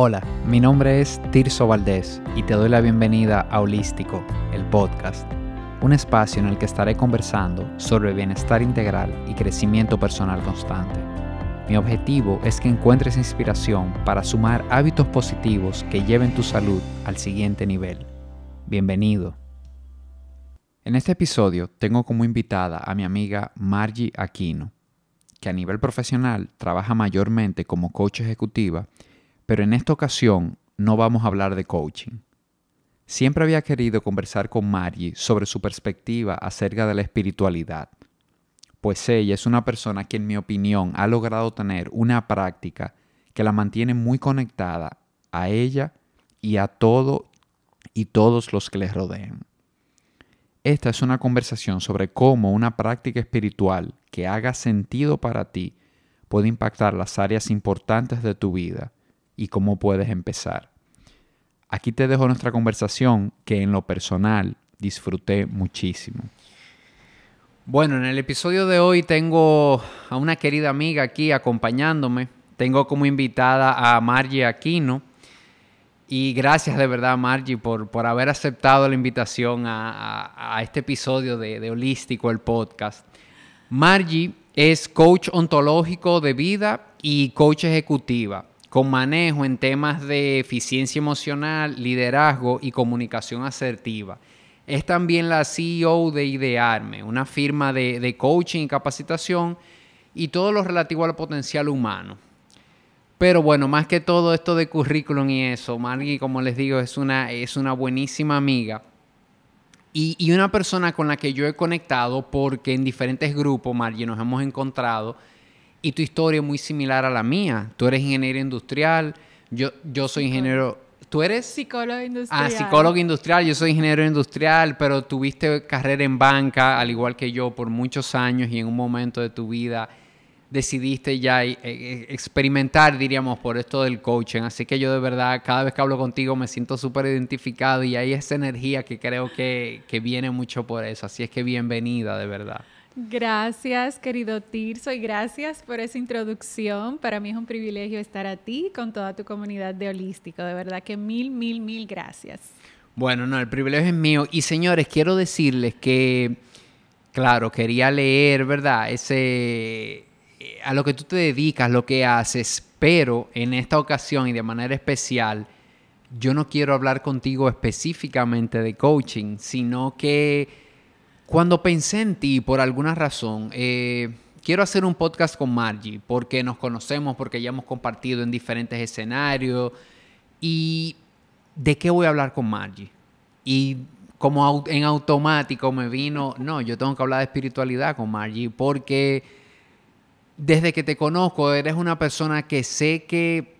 Hola, mi nombre es Tirso Valdés y te doy la bienvenida a Holístico, el podcast, un espacio en el que estaré conversando sobre bienestar integral y crecimiento personal constante. Mi objetivo es que encuentres inspiración para sumar hábitos positivos que lleven tu salud al siguiente nivel. Bienvenido. En este episodio tengo como invitada a mi amiga Margie Aquino, que a nivel profesional trabaja mayormente como coach ejecutiva pero en esta ocasión no vamos a hablar de coaching. Siempre había querido conversar con Margie sobre su perspectiva acerca de la espiritualidad, pues ella es una persona que en mi opinión ha logrado tener una práctica que la mantiene muy conectada a ella y a todo y todos los que le rodean. Esta es una conversación sobre cómo una práctica espiritual que haga sentido para ti puede impactar las áreas importantes de tu vida y cómo puedes empezar. Aquí te dejo nuestra conversación que en lo personal disfruté muchísimo. Bueno, en el episodio de hoy tengo a una querida amiga aquí acompañándome. Tengo como invitada a Margie Aquino. Y gracias de verdad, Margie, por, por haber aceptado la invitación a, este episodio de, de Holístico, el podcast. Margie es coach ontológico de vida y coach ejecutiva con manejo en temas de eficiencia emocional, liderazgo y comunicación asertiva. Es también la CEO de Idearme, una firma de, coaching y capacitación y todo lo relativo al potencial humano. Pero bueno, más que todo esto de currículum y eso, Margie, como les digo, es una, es una buenísima amiga y, y, una persona con la que yo he conectado porque en diferentes grupos, Margie, nos hemos encontrado y tu historia es muy similar a la mía. Tú eres ingeniero industrial, yo, yo soy ingeniero... ¿Tú eres? Psicólogo industrial. Ah, psicólogo industrial, yo soy ingeniero industrial, pero tuviste carrera en banca, al igual que yo, por muchos años y en un momento de tu vida decidiste ya eh, eh, experimentar, diríamos, por esto del coaching. Así que yo de verdad, cada vez que hablo contigo me siento súper identificado y hay esa energía que creo que, que viene mucho por eso. Así es que bienvenida, de verdad. Gracias, querido Tirso, y gracias por esa introducción. Para mí es un privilegio estar a ti con toda tu comunidad de Holístico. De verdad que mil, mil, mil gracias. Bueno, no, el privilegio es mío. Y señores, quiero decirles que, claro, quería leer, ¿verdad? Ese, a lo que tú te dedicas, lo que haces, pero en esta ocasión y de manera especial, yo no quiero hablar contigo específicamente de coaching, sino que cuando pensé en ti, por alguna razón, eh, quiero hacer un podcast con Margie, porque nos conocemos, porque ya hemos compartido en diferentes escenarios. ¿Y de qué voy a hablar con Margie? Y como en automático me vino, no, yo tengo que hablar de espiritualidad con Margie, porque desde que te conozco eres una persona que sé que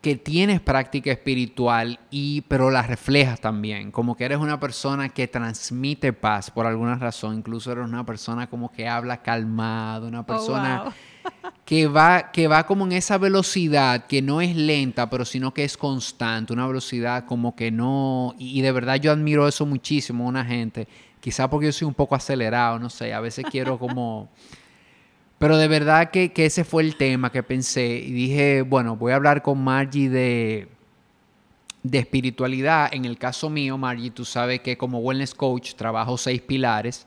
que tienes práctica espiritual y pero la reflejas también, como que eres una persona que transmite paz por alguna razón, incluso eres una persona como que habla calmado, una oh, persona que va que va como en esa velocidad que no es lenta, pero sino que es constante, una velocidad como que no y, de verdad yo admiro eso muchísimo una gente, quizá porque yo soy un poco acelerado, no sé, a veces quiero como pero de verdad que, ese fue el tema que pensé y dije, bueno, voy a hablar con Margie de, de espiritualidad. En el caso mío, Margie, tú sabes que como wellness coach trabajo seis pilares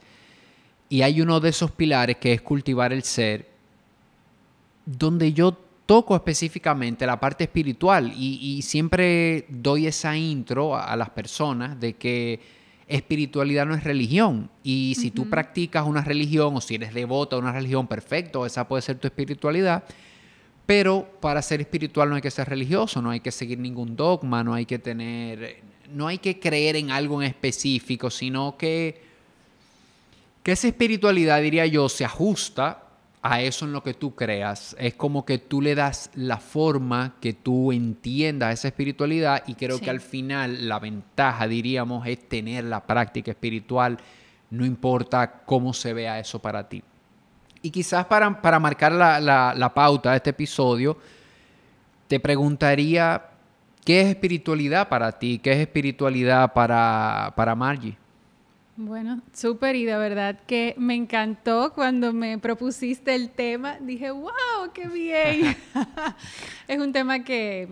y hay uno de esos pilares que es cultivar el ser, donde yo toco específicamente la parte espiritual y, y siempre doy esa intro a las personas de que espiritualidad no es religión. Y si tú practicas una religión o si eres devota a una religión, perfecto, esa puede ser tu espiritualidad. Pero para ser espiritual no hay que ser religioso, no hay que seguir ningún dogma, no hay que tener, no hay que creer en algo en específico, sino que, que esa espiritualidad, diría yo, se ajusta a eso en lo que tú creas. Es como que tú le das la forma que tú entiendas esa espiritualidad y creo que al final la ventaja, diríamos, es tener la práctica espiritual, no importa cómo se vea eso para ti. Y quizás para, para marcar la, la, pauta de este episodio, te preguntaría, ¿qué es espiritualidad para ti? ¿Qué es espiritualidad para, para Margie? Bueno, súper y de verdad que me encantó cuando me propusiste el tema. Dije, wow, qué bien. es un tema que,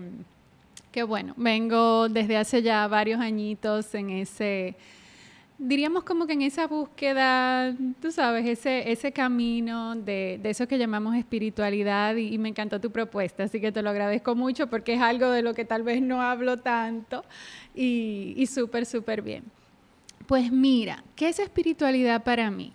Qué bueno, vengo desde hace ya varios añitos en ese, diríamos como que en esa búsqueda, tú sabes, ese, ese camino de, eso que llamamos espiritualidad y, me encantó tu propuesta, así que te lo agradezco mucho porque es algo de lo que tal vez no hablo tanto y, y súper, súper bien. Pues mira, ¿qué es espiritualidad para mí?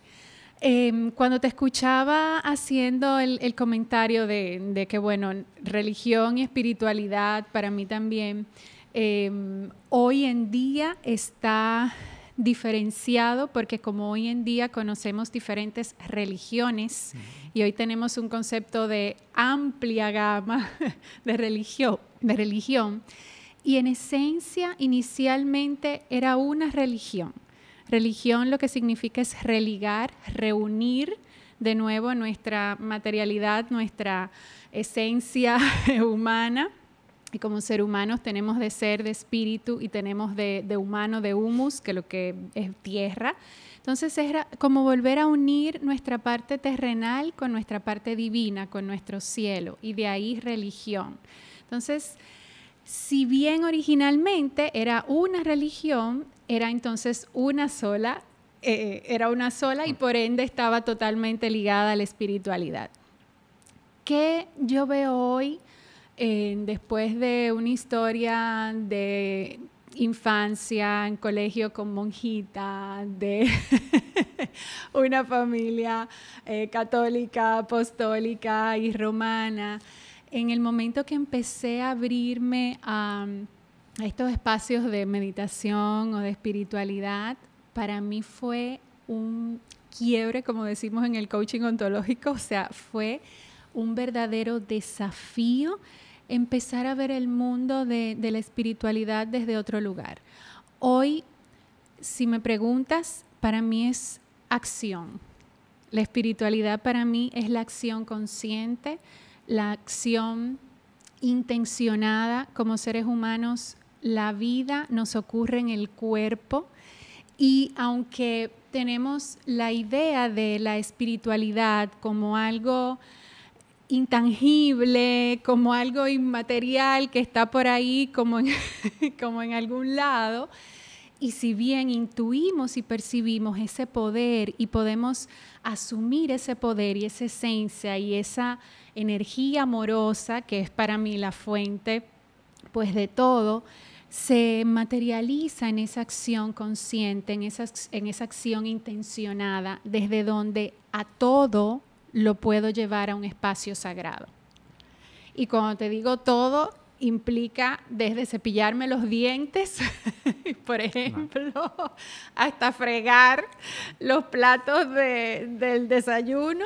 Em, cuando te escuchaba haciendo el, comentario de, que, bueno, religión y espiritualidad para mí también, em, hoy en día está diferenciado porque como hoy en día conocemos diferentes religiones y hoy tenemos un concepto de amplia gama de de religión y en esencia inicialmente era una religión Religión lo que significa es religar, reunir de nuevo nuestra materialidad, nuestra esencia humana. Y como ser humanos tenemos de ser, de espíritu y tenemos de, humano, de humus, que lo que es tierra. Entonces es como volver a unir nuestra parte terrenal con nuestra parte divina, con nuestro cielo, y de ahí religión. Entonces, si bien originalmente era una religión, era entonces una sola, eh, era una sola y por ende estaba totalmente ligada a la espiritualidad. ¿Qué yo veo hoy eh, después de una historia de infancia en colegio con monjita, de una familia eh, católica, apostólica y romana? en el momento que empecé a abrirme a, estos espacios de meditación o de espiritualidad, para mí fue un quiebre, como decimos en el coaching ontológico, o sea, fue un verdadero desafío empezar a ver el mundo de, la espiritualidad desde otro lugar. Hoy, si me preguntas, para mí es acción. La espiritualidad para mí es la acción consciente, la acción intencionada como seres humanos, la vida nos ocurre en el cuerpo y aunque tenemos la idea de la espiritualidad como algo intangible, como algo inmaterial que está por ahí como en, algún lado, y si bien intuimos y percibimos ese poder y podemos asumir ese poder y esa esencia y esa energía amorosa, que es para mí la fuente pues de todo, se materializa en esa acción consciente, en esa, en esa acción intencionada, desde donde a todo lo puedo llevar a un espacio sagrado. Y cuando te digo todo, implica desde cepillarme los dientes, por ejemplo, hasta fregar los platos del desayuno,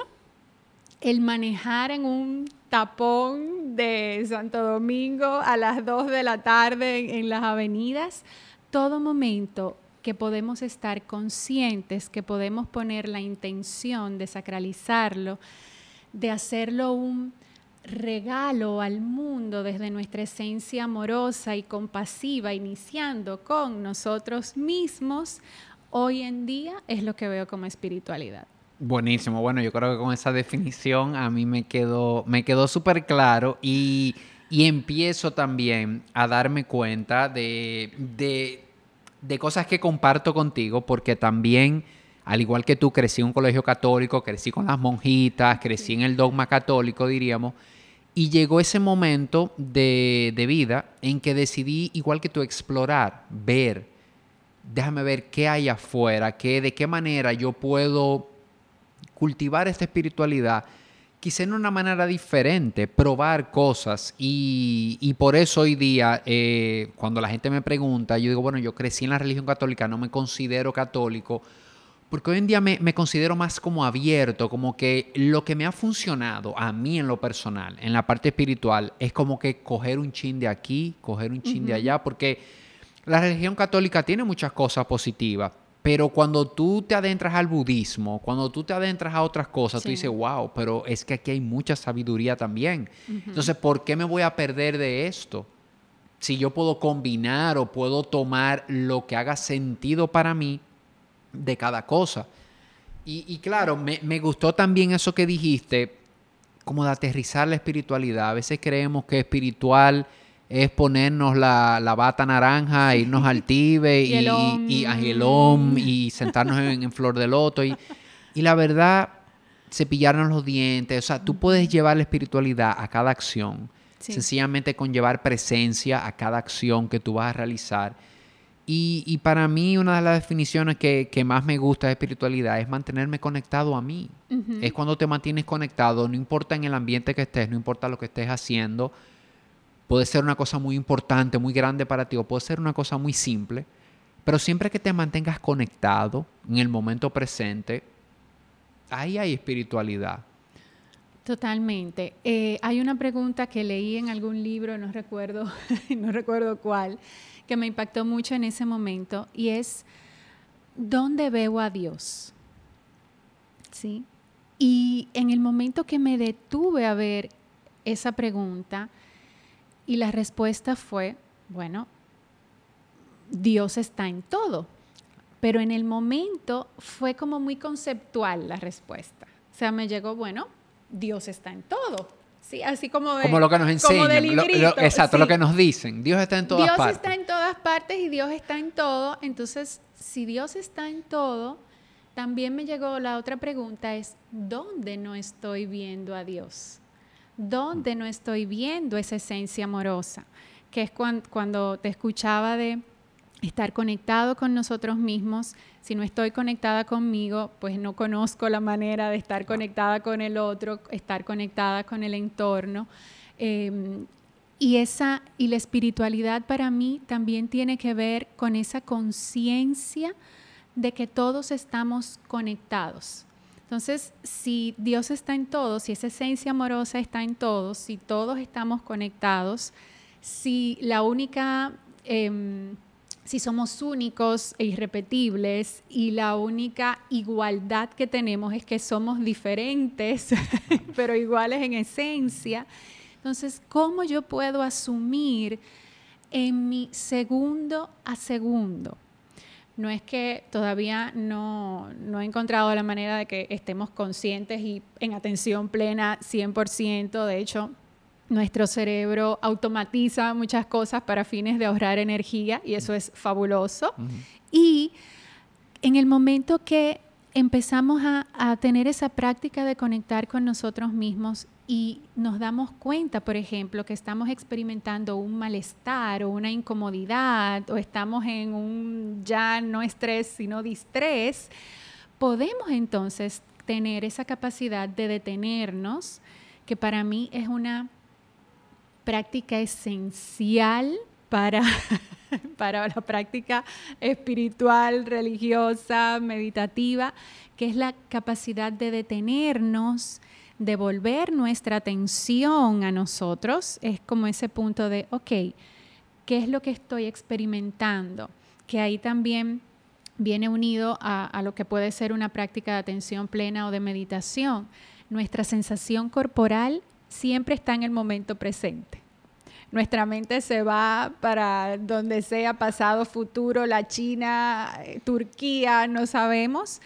el manejar en un tapón de Santo Domingo a las 2 de la tarde en las avenidas, todo momento que podemos estar conscientes, que podemos poner la intención de sacralizarlo, de hacerlo un regalo al mundo desde nuestra esencia amorosa y compasiva, iniciando con nosotros mismos, hoy en día es lo que veo como espiritualidad. Buenísimo, bueno, yo creo que con esa definición a mí me quedó, me quedó súper claro y, empiezo también a darme cuenta de, de cosas que comparto contigo porque también al igual que tú, crecí en un colegio católico, crecí con las monjitas, crecí en el dogma católico, diríamos, y llegó ese momento de, vida en que decidí, igual que tú, explorar, ver, déjame ver qué hay afuera, qué, de qué manera yo puedo cultivar esta espiritualidad, quizá en una manera diferente, probar cosas. Y, por eso hoy día, eh, cuando la gente me pregunta, yo digo, bueno, yo crecí en la religión católica, no me considero católico porque hoy en día me, considero más como abierto, como que lo que me ha funcionado a mí en lo personal, en la parte espiritual, es como que coger un chin de aquí, coger un chin de allá, porque la religión católica tiene muchas cosas positivas, pero cuando tú te adentras al budismo, cuando tú te adentras a otras cosas, tú dices, wow, pero es que aquí hay mucha sabiduría también. Entonces, ¿por qué me voy a perder de esto? Si yo puedo combinar o puedo tomar lo que haga sentido para mí de cada cosa. Y, claro, me, me, gustó también eso que dijiste, como de aterrizar la espiritualidad. A veces creemos que espiritual es ponernos la, bata naranja, irnos al Tibe y, y, y, y sentarnos en, Flor de Loto. Y, y la verdad, cepillarnos los dientes. O sea, tú puedes llevar la espiritualidad a cada acción. Sencillamente con llevar presencia a cada acción que tú vas a realizar. Y, para mí una de las definiciones que, más me gusta de espiritualidad es mantenerme conectado a mí. Es cuando te mantienes conectado, no importa en el ambiente que estés, no importa lo que estés haciendo. Puede ser una cosa muy importante, muy grande para ti, o puede ser una cosa muy simple. Pero siempre que te mantengas conectado en el momento presente, ahí hay espiritualidad. Totalmente. Eh, hay una pregunta que leí en algún libro, no recuerdo, no recuerdo cuál, que me impactó mucho en ese momento y es, ¿dónde veo a Dios? ¿Sí? Y en el momento que me detuve a ver esa pregunta y la respuesta fue, bueno, Dios está en todo. Pero en el momento fue como muy conceptual la respuesta. O sea, me llegó, bueno, Dios está en todo. Sí, así como Como lo que nos enseñan. exacto, lo que nos dicen. Dios está en todas partes. Dios está en todas partes y Dios está en todo. Entonces, si Dios está en todo, también me llegó la otra pregunta es, ¿dónde no estoy viendo a Dios? ¿Dónde no estoy viendo esa esencia amorosa? Que es cuando te escuchaba de estar conectado con nosotros mismos. Si no estoy conectada conmigo, pues no conozco la manera de estar conectada con el otro, estar conectada con el entorno. Em, y, esa, y la espiritualidad para mí también tiene que ver con esa conciencia de que todos estamos conectados. Entonces, si Dios está en todos, si esa esencia amorosa está en todos, si todos estamos conectados, si la única... Em, si somos únicos e irrepetibles y la única igualdad que tenemos es que somos diferentes, pero iguales en esencia, entonces, ¿cómo yo puedo asumir en mi segundo a segundo? No es que todavía no, no he encontrado la manera de que estemos conscientes y en atención plena 100%, de hecho, nuestro cerebro automatiza muchas cosas para fines de ahorrar energía y eso es fabuloso. Y en el momento que empezamos a, tener esa práctica de conectar con nosotros mismos y nos damos cuenta, por ejemplo, que estamos experimentando un malestar o una incomodidad o estamos en un ya no estrés, sino distrés, podemos entonces tener esa capacidad de detenernos, que para mí es una práctica esencial para, para la práctica espiritual, religiosa, meditativa, que es la capacidad de detenernos, de volver nuestra atención a nosotros. Es como ese punto de, ok, ¿qué es lo que estoy experimentando? Que ahí también viene unido a, a lo que puede ser una práctica de atención plena o de meditación. Nuestra sensación corporal siempre está en el momento presente. Nuestra mente se va para donde sea, pasado, futuro, la China, eh, Turquía, no sabemos.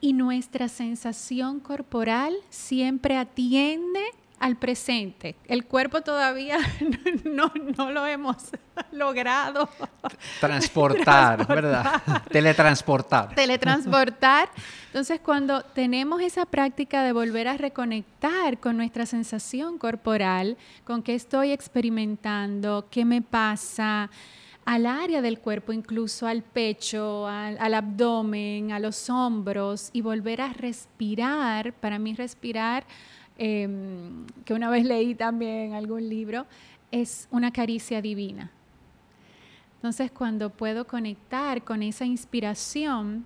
Y nuestra sensación corporal siempre atiende al presente. El cuerpo todavía no, lo hemos logrado. Transportar, ¿verdad? Teletransportar. Teletransportar. Entonces, cuando tenemos esa práctica de volver a reconectar con nuestra sensación corporal, con qué estoy experimentando, qué me pasa, al área del cuerpo, incluso al pecho, al, abdomen, a los hombros, y volver a respirar. Para mí respirar Em, que una vez leí también algún libro, es una caricia divina. Entonces, cuando puedo conectar con esa inspiración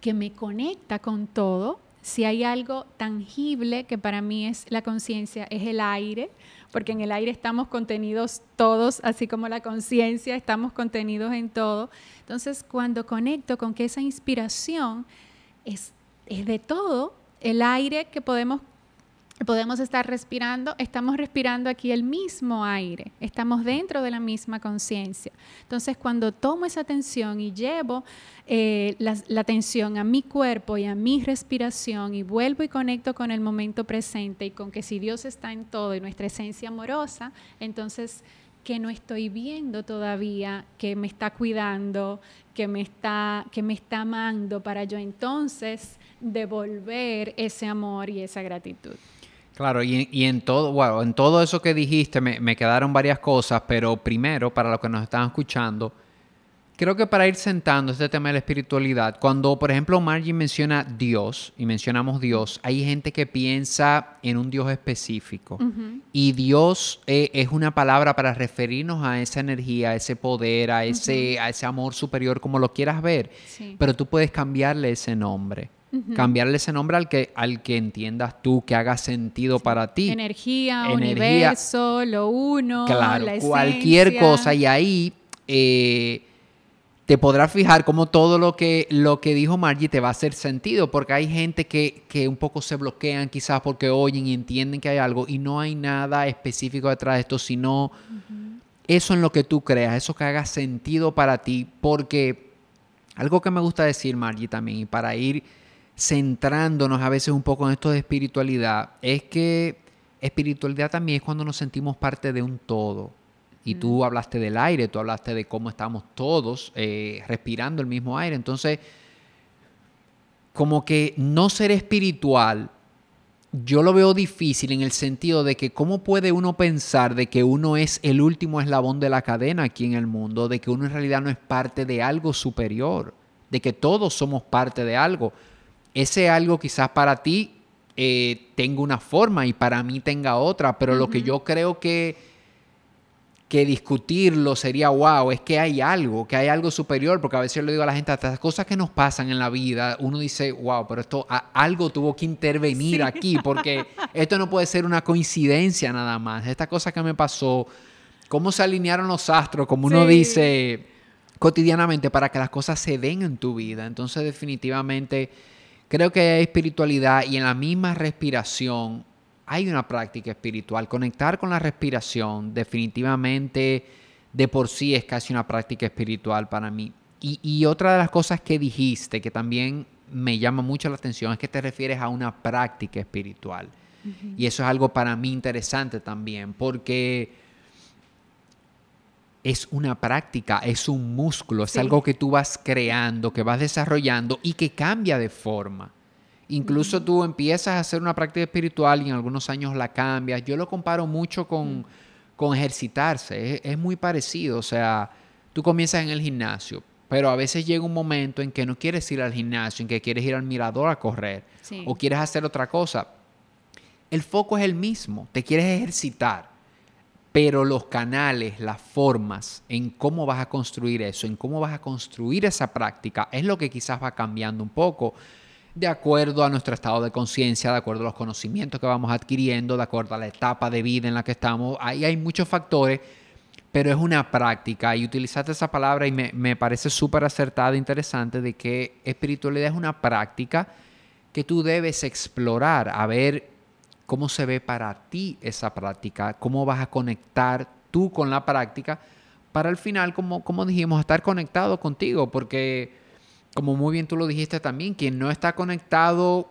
que me conecta con todo, si hay algo tangible que para mí es la conciencia, es el aire, porque en el aire estamos contenidos todos, así como la conciencia, estamos contenidos en todo. Entonces, cuando conecto con que esa inspiración es, es de todo, el aire que podemos podemos estar respirando, estamos respirando aquí el mismo aire, estamos dentro de la misma conciencia. Entonces, cuando tomo esa atención y llevo eh, la, atención a mi cuerpo y a mi respiración y vuelvo y conecto con el momento presente y con que si Dios está en todo y nuestra esencia amorosa, entonces que no estoy viendo todavía, que me está cuidando, que me está, que me está amando para yo entonces devolver ese amor y esa gratitud. Claro, y, en todo, bueno, en todo eso que dijiste me, me, quedaron varias cosas, pero primero, para los que nos están escuchando, creo que para ir sentando este tema de la espiritualidad, cuando por ejemplo Margie menciona Dios y mencionamos Dios, hay gente que piensa en un Dios específico. Y Dios eh, es una palabra para referirnos a esa energía, a ese poder, a ese, a ese amor superior, como lo quieras ver. Pero tú puedes cambiarle ese nombre. Cambiarle ese nombre al que, al que entiendas tú, que haga sentido para ti. Energía, universo, lo uno, claro, cualquier cosa. Y ahí eh, te podrás fijar cómo todo lo que, lo que dijo Margie te va a hacer sentido, porque hay gente que, un poco se bloquean quizás porque oyen y entienden que hay algo y no hay nada específico detrás de esto, sino eso en lo que tú creas, eso que haga sentido para ti, porque algo que me gusta decir, Margie, también, y para ir centrándonos a veces un poco en esto de espiritualidad, es que espiritualidad también es cuando nos sentimos parte de un todo. Y tú hablaste del aire, tú hablaste de cómo estamos todos eh, respirando el mismo aire. Entonces, como que no ser espiritual, yo lo veo difícil en el sentido de que cómo puede uno pensar de que uno es el último eslabón de la cadena aquí en el mundo, de que uno en realidad no es parte de algo superior, de que todos somos parte de algo. Ese algo quizás para ti eh, tenga una forma y para mí tenga otra, pero lo que yo creo que que discutirlo sería wow, es que hay algo, que hay algo superior, porque a veces yo le digo a la gente, estas cosas que nos pasan en la vida, uno dice, wow, pero esto, algo tuvo que intervenir aquí, porque esto no puede ser una coincidencia nada más. Esta cosa que me pasó, cómo se alinearon los astros, como uno dice cotidianamente, para que las cosas se den en tu vida. Entonces, definitivamente, creo que hay espiritualidad y en la misma respiración hay una práctica espiritual. Conectar con la respiración definitivamente de por sí es casi una práctica espiritual para mí. Y, otra de las cosas que dijiste que también me llama mucho la atención es que te refieres a una práctica espiritual. Y eso es algo para mí interesante también, porque es una práctica, es un músculo, es algo que tú vas creando, que vas desarrollando y que cambia de forma. Incluso tú empiezas a hacer una práctica espiritual y en algunos años la cambias. Yo lo comparo mucho con, ejercitarse. Es, muy parecido. O sea, tú comienzas en el gimnasio, pero a veces llega un momento en que no quieres ir al gimnasio, en que quieres ir al mirador a correr o quieres hacer otra cosa. El foco es el mismo. Te quieres ejercitar. Pero los canales, las formas en cómo vas a construir eso, en cómo vas a construir esa práctica, es lo que quizás va cambiando un poco de acuerdo a nuestro estado de conciencia, de acuerdo a los conocimientos que vamos adquiriendo, de acuerdo a la etapa de vida en la que estamos. Ahí hay muchos factores, pero es una práctica. Y utilizaste esa palabra y me, parece súper acertada e interesante de que espiritualidad es una práctica que tú debes explorar, a ver cómo se ve para ti esa práctica, cómo vas a conectar tú con la práctica para al final, como, como dijimos, estar conectado contigo, porque como muy bien tú lo dijiste también, quien no está conectado,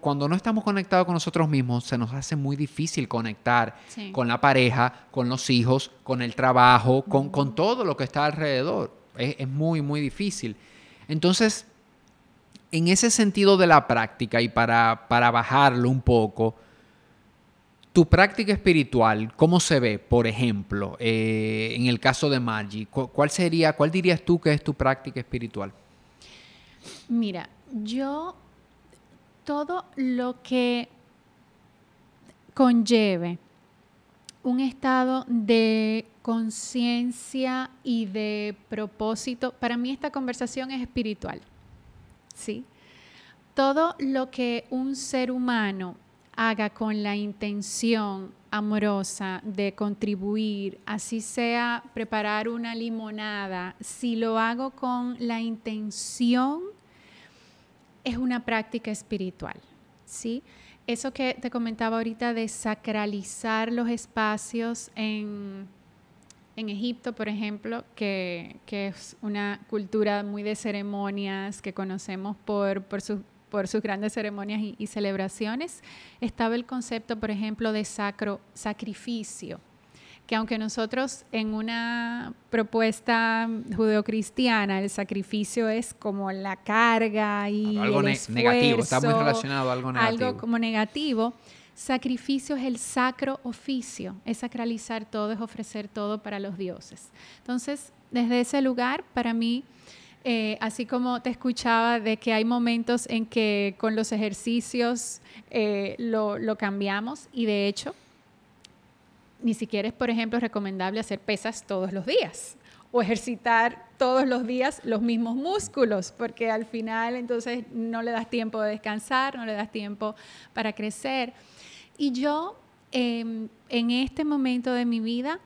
cuando no estamos conectados con nosotros mismos, se nos hace muy difícil conectar con la pareja, con los hijos, con el trabajo, con, todo lo que está alrededor. Es, muy, muy difícil. Entonces, en ese sentido de la práctica y para, para bajarlo un poco, tu práctica espiritual, ¿cómo se ve, por ejemplo, eh, en el caso de Maggi? ¿Cuál sería, cuál dirías tú que es tu práctica espiritual? Mira, yo todo lo que conlleve un estado de conciencia y de propósito, para mí esta conversación es espiritual. ¿Sí? Todo lo que un ser humano haga con la intención amorosa de contribuir, así sea preparar una limonada, si lo hago con la intención, es una práctica espiritual, ¿sí? Eso que te comentaba ahorita de sacralizar los espacios en, en Egipto, por ejemplo, que, es una cultura muy de ceremonias que conocemos por, por sus por sus grandes ceremonias y, celebraciones, estaba el concepto, por ejemplo, de sacro sacrificio, que aunque nosotros en una propuesta judeocristiana el sacrificio es como la carga y algo el negativo, está muy relacionado a algo negativo. Algo como negativo. Sacrificio es el sacro oficio, es sacralizar todo, es ofrecer todo para los dioses. Entonces, desde ese lugar, para mí, eh, así como te escuchaba de que hay momentos en que con los ejercicios eh, lo, cambiamos y de hecho ni siquiera es, por ejemplo, recomendable hacer pesas todos los días o ejercitar todos los días los mismos músculos, porque al final entonces no le das tiempo de descansar, no le das tiempo para crecer. Y yo em, en este momento de mi vida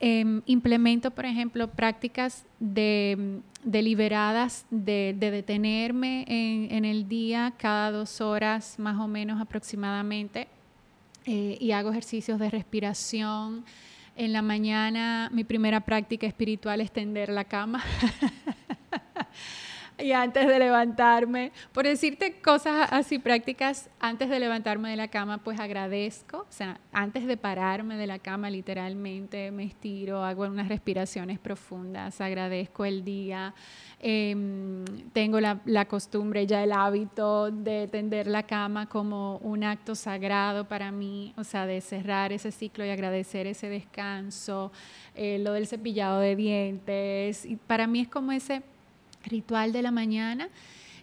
em, implemento, por ejemplo, prácticas de, deliberadas de, detenerme en, en el día cada dos horas más o menos aproximadamente eh, y hago ejercicios de respiración. En la mañana mi primera práctica espiritual es tender la cama. y antes de levantarme, por decirte cosas así prácticas, antes de levantarme de la cama, pues agradezco, o sea, antes de pararme de la cama, literalmente me estiro, hago unas respiraciones profundas, agradezco el día, em, tengo la, costumbre, ya el hábito de tender la cama como un acto sagrado para mí, o sea, de cerrar ese ciclo y agradecer ese descanso, eh, lo del cepillado de dientes, y para mí es como ese ritual de la mañana,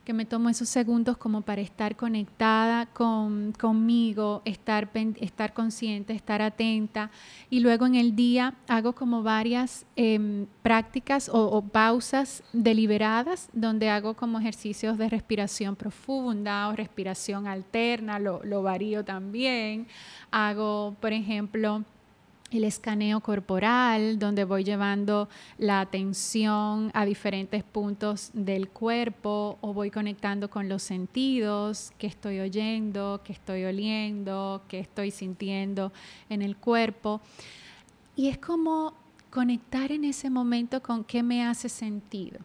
que me tomo esos segundos como para estar conectada con, conmigo, estar, estar consciente, estar atenta. Y luego en el día hago como varias em, prácticas o, pausas deliberadas donde hago como ejercicios de respiración profunda o respiración alterna, lo, lo varío también. Hago, por ejemplo, el escaneo corporal, donde voy llevando la atención a diferentes puntos del cuerpo o voy conectando con los sentidos, que estoy oyendo, que estoy oliendo, que estoy sintiendo en el cuerpo. Y es como conectar en ese momento con qué me hace sentido.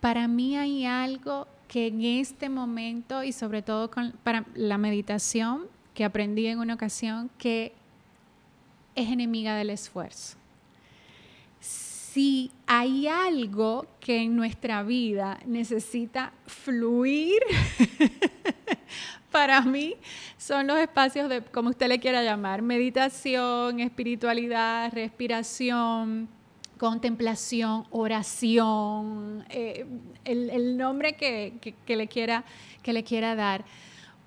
Para mí hay algo que en este momento y sobre todo para la meditación que aprendí en una ocasión que es enemiga del esfuerzo. Si hay algo que en nuestra vida necesita fluir, para mí son los espacios de, como usted le quiera llamar, meditación, espiritualidad, respiración, contemplación, oración, eh, el, nombre que, le quiera, que le quiera dar.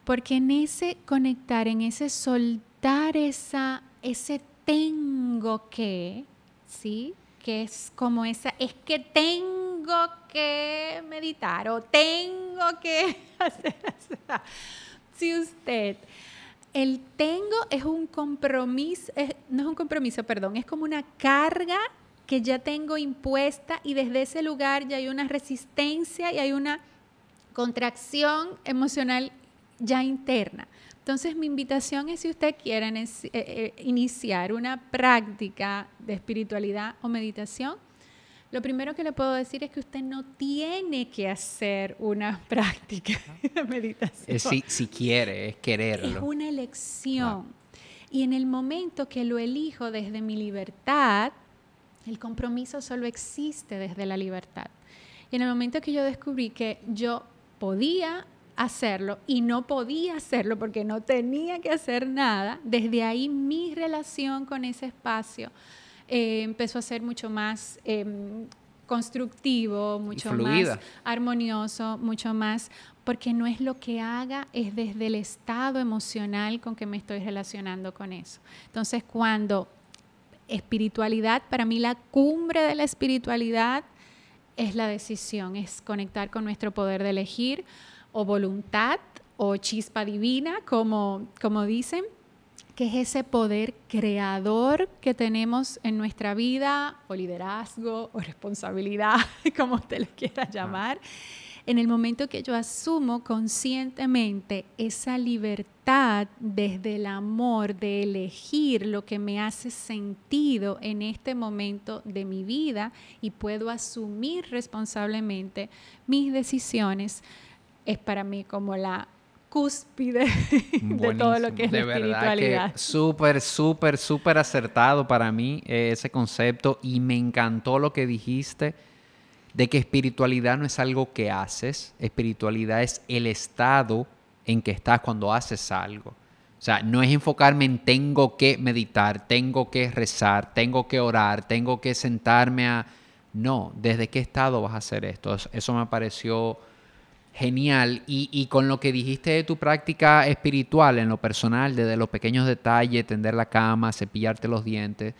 Porque en ese conectar, en ese soltar esa, ese tengo que, ¿sí? Que es como esa, es que tengo que meditar o tengo que hacer Si usted, el tengo es un compromiso, no es un compromiso, perdón, es como una carga que ya tengo impuesta y desde ese lugar ya hay una resistencia y hay una contracción emocional ya interna. Entonces mi invitación es si usted quiere eh, eh, iniciar una práctica de espiritualidad o meditación, lo primero que le puedo decir es que usted no tiene que hacer una práctica de meditación. si, si, quiere, es quererlo. Es una elección. Y en el momento que lo elijo desde mi libertad, el compromiso solo existe desde la libertad. Y en el momento que yo descubrí que yo podía hacerlo y no podía hacerlo porque no tenía que hacer nada, desde ahí mi relación con ese espacio eh, empezó a ser mucho más em, constructivo, mucho más armonioso, mucho más, porque no es lo que haga, es desde el estado emocional con que me estoy relacionando con eso. Entonces, cuando espiritualidad, para mí la cumbre de la espiritualidad es la decisión, es conectar con nuestro poder de elegir, o voluntad o chispa divina, como, como dicen, que es ese poder creador que tenemos en nuestra vida, o liderazgo, o responsabilidad, como usted le quiera llamar. En el momento que yo asumo conscientemente esa libertad desde el amor de elegir lo que me hace sentido en este momento de mi vida y puedo asumir responsablemente mis decisiones, es para mí como la cúspide de todo lo que es de la espiritualidad. Súper, súper, súper acertado para mí eh, ese concepto y me encantó lo que dijiste de que espiritualidad no es algo que haces, espiritualidad es el estado en que estás cuando haces algo. O sea, no es enfocarme en tengo que meditar, tengo que rezar, tengo que orar, tengo que sentarme a... No, ¿desde qué estado vas a hacer esto? Eso me pareció genial. Y, con lo que dijiste de tu práctica espiritual en lo personal, desde los pequeños detalles, tender la cama, cepillarte los dientes,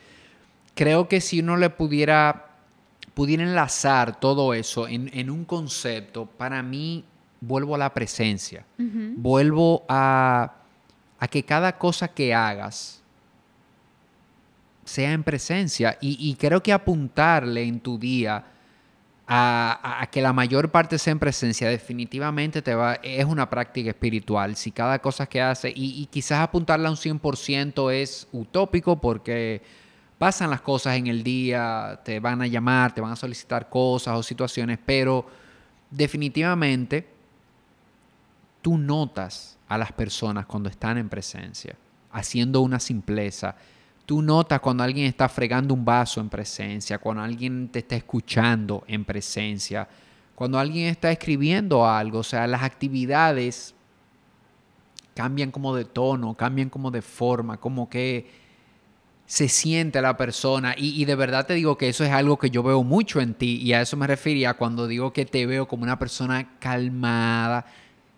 creo que si uno le pudiera, pudiera enlazar todo eso en, un concepto, para mí vuelvo a la presencia. Vuelvo a, a que cada cosa que hagas, sea en presencia y, creo que apuntarle en tu día a, que la mayor parte sea en presencia, definitivamente te va, es una práctica espiritual. Si cada cosa que hace, y, quizás apuntarla a un 100% es utópico porque pasan las cosas en el día, te van a llamar, te van a solicitar cosas o situaciones, pero definitivamente tú notas a las personas cuando están en presencia, haciendo una simpleza Tú notas cuando alguien está fregando un vaso en presencia, cuando alguien te está escuchando en presencia, cuando alguien está escribiendo algo, o sea, las actividades cambian como de tono, cambian como de forma, como que se siente la persona. Y, de verdad te digo que eso es algo que yo veo mucho en ti y a eso me refería cuando digo que te veo como una persona calmada,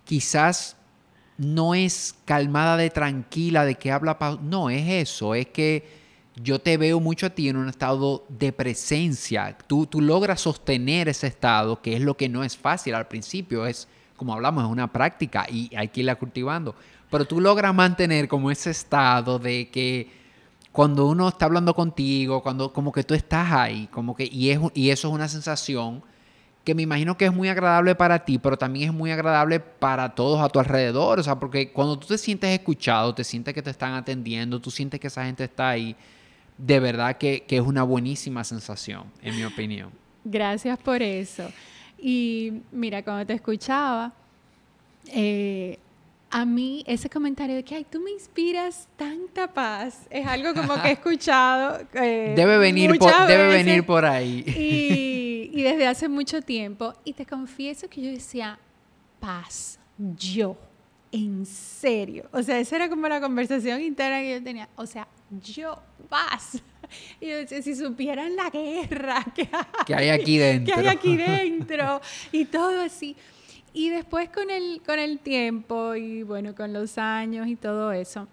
quizás no es calmada de tranquila, de que habla, no, es eso, es que yo te veo mucho a ti en un estado de presencia, tú, tú logras sostener ese estado, que es lo que no es fácil al principio, es como hablamos, es una práctica y hay que irla cultivando, pero tú logras mantener como ese estado de que cuando uno está hablando contigo, cuando como que tú estás ahí, como que, y, es, y eso es una sensación que me imagino que es muy agradable para ti, pero también es muy agradable para todos a tu alrededor. O sea, porque cuando tú te sientes escuchado, te sientes que te están atendiendo, tú sientes que esa gente está ahí, de verdad que, es una buenísima sensación, en mi opinión. Gracias por eso. Y mira, cuando te escuchaba, eh, a mí ese comentario de que, ay, tú me inspiras tanta paz, es algo como que he escuchado. Eh, debe venir, por, debe venir por ahí. Y, desde hace mucho tiempo. Y te confieso que yo decía, paz, yo, en serio. O sea, esa era como la conversación interna que yo tenía. O sea, yo, paz. Y yo decía, si supieran la guerra que que hay aquí dentro. Que hay aquí dentro. y todo así. Y después con el, con el tiempo y bueno, con los años y todo eso.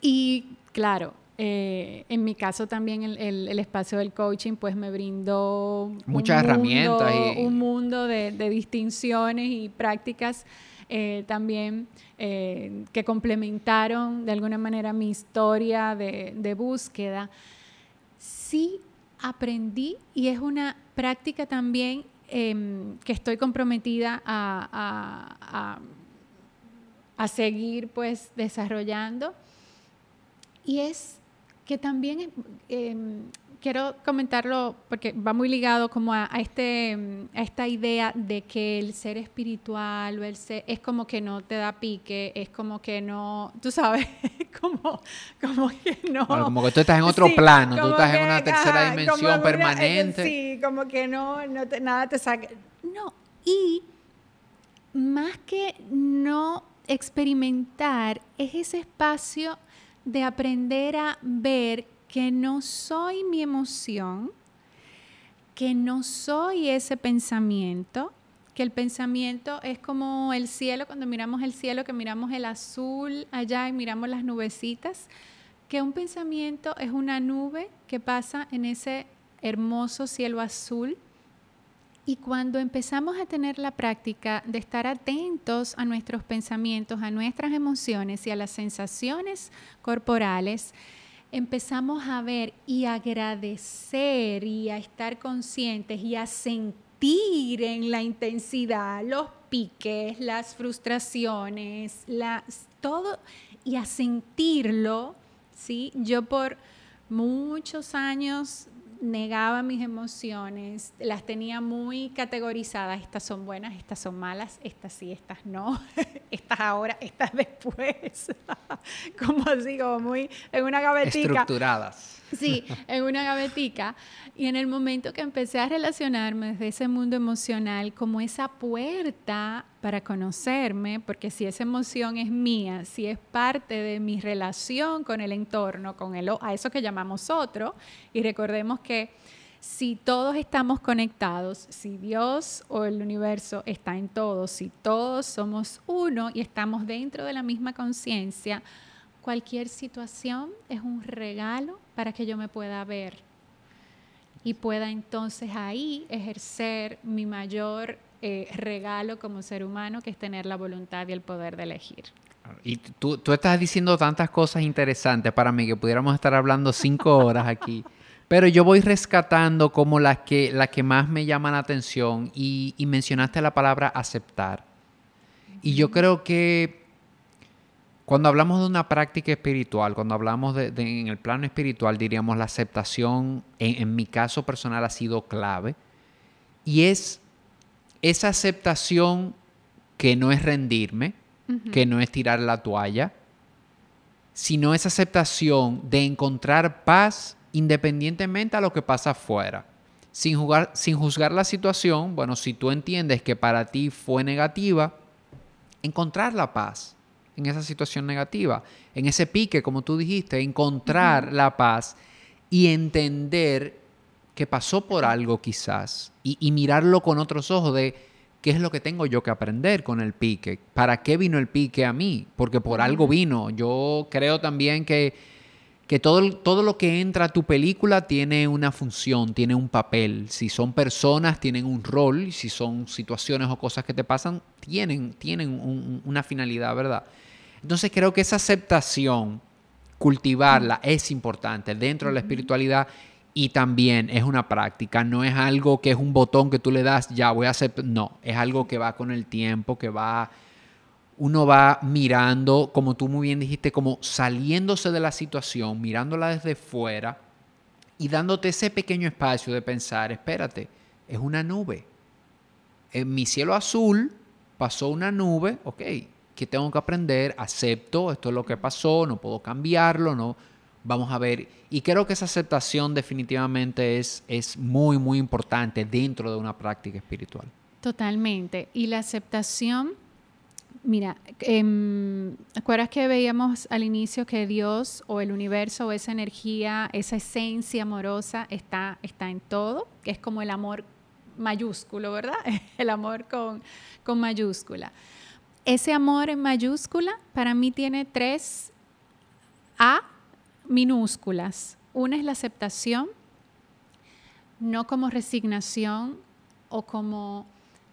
Y claro, eh, en mi caso también el, espacio del coaching pues me brindó muchas herramientas y... un mundo de, distinciones y prácticas eh, también eh, que complementaron de alguna manera mi historia de, de búsqueda. Sí aprendí y es una práctica también Em, que estoy comprometida a, a, seguir pues desarrollando. Y es que también em, quiero comentarlo porque va muy ligado como a, este, a esta idea de que el ser espiritual o el ser, es como que no te da pique, es como que no, tú sabes, como, como que no. como que tú estás en otro plano, tú estás en una tercera dimensión permanente. sí, como que no, no nada te saca. No, y más que no experimentar, es ese espacio de aprender a ver que no soy mi emoción, que no soy ese pensamiento, que el pensamiento es como el cielo, cuando miramos el cielo, que miramos el azul allá y miramos las nubecitas, que un pensamiento es una nube que pasa en ese hermoso cielo azul. Y cuando empezamos a tener la práctica de estar atentos a nuestros pensamientos, a nuestras emociones y a las sensaciones corporales, empezamos a ver y agradecer y a estar conscientes y a sentir en la intensidad los piques, las frustraciones, las, todo, y a sentirlo, ¿sí? Yo por muchos años negaba mis emociones, las tenía muy categorizadas, estas son buenas, estas son malas, estas sí, estas no, estas ahora, estas después, como así, como muy en una gavetica. Estructuradas. Sí, en una gavetica. Y en el momento que empecé a relacionarme desde ese mundo emocional como esa puerta para conocerme, porque si esa emoción es mía, si es parte de mi relación con el entorno, con el, a eso que llamamos otro, y recordemos que si todos estamos conectados, si Dios o el universo está en todos, si todos somos uno y estamos dentro de la misma conciencia, cualquier situación es un regalo para que yo me pueda ver y pueda entonces ahí ejercer mi mayor eh, regalo como ser humano, que es tener la voluntad y el poder de elegir. Y tú, tú estás diciendo tantas cosas interesantes para mí que pudiéramos estar hablando cinco horas aquí. Pero yo voy rescatando como las que, las que más me llaman la atención y, y mencionaste la palabra aceptar. Y yo creo que cuando hablamos de una práctica espiritual, cuando hablamos de, en el plano espiritual, diríamos la aceptación, en, mi caso personal, ha sido clave. Y es esa aceptación que no es rendirme, que no es tirar la toalla, sino esa aceptación de encontrar paz independientemente a lo que pasa afuera. Sin, sin juzgar la situación, bueno, si tú entiendes que para ti fue negativa, encontrar la paz en esa situación negativa, en ese pique, como tú dijiste, encontrar la paz y entender que pasó por algo quizás y, mirarlo con otros ojos de qué es lo que tengo yo que aprender con el pique, para qué vino el pique a mí, porque por algo vino. Yo creo también que, que todo, todo lo que entra a tu película tiene una función, tiene un papel. Si son personas, tienen un rol, si son situaciones o cosas que te pasan, tienen, tienen una finalidad, ¿verdad? Entonces creo que esa aceptación, cultivarla es importante dentro de la espiritualidad y también es una práctica, no es algo que es un botón que tú le das, ya voy a aceptar, no, es algo que va con el tiempo, que va, uno va mirando, como tú muy bien dijiste, como saliéndose de la situación, mirándola desde fuera y dándote ese pequeño espacio de pensar, espérate, es una nube. En mi cielo azul pasó una nube, ok, que tengo que aprender, acepto, esto es lo que pasó, no puedo cambiarlo, no, vamos a ver. Y creo que esa aceptación definitivamente es, es muy, muy importante dentro de una práctica espiritual. Totalmente. Y la aceptación, mira, eh, ¿acuerdas que veíamos al inicio que Dios o el universo o esa energía, esa esencia amorosa está, está en todo? Es como el amor mayúsculo, ¿verdad? El amor con, con mayúscula ese amor en mayúscula para mí tiene tres A minúsculas. Una es la aceptación, no como resignación o como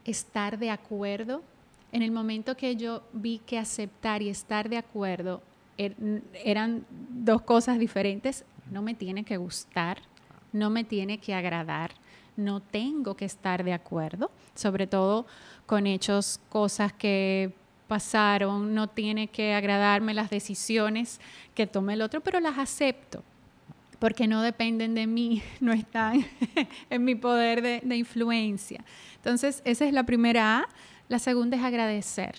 estar de acuerdo. En el momento que yo vi que aceptar y estar de acuerdo er, eran dos cosas diferentes, no me tiene que gustar, no me tiene que agradar, no tengo que estar de acuerdo, sobre todo con hechos, cosas que pasaron, no tiene que agradarme las decisiones que tome el otro, pero las acepto, porque no dependen de mí, no están en mi poder de, de influencia. Entonces, esa es la primera A. La segunda es agradecer.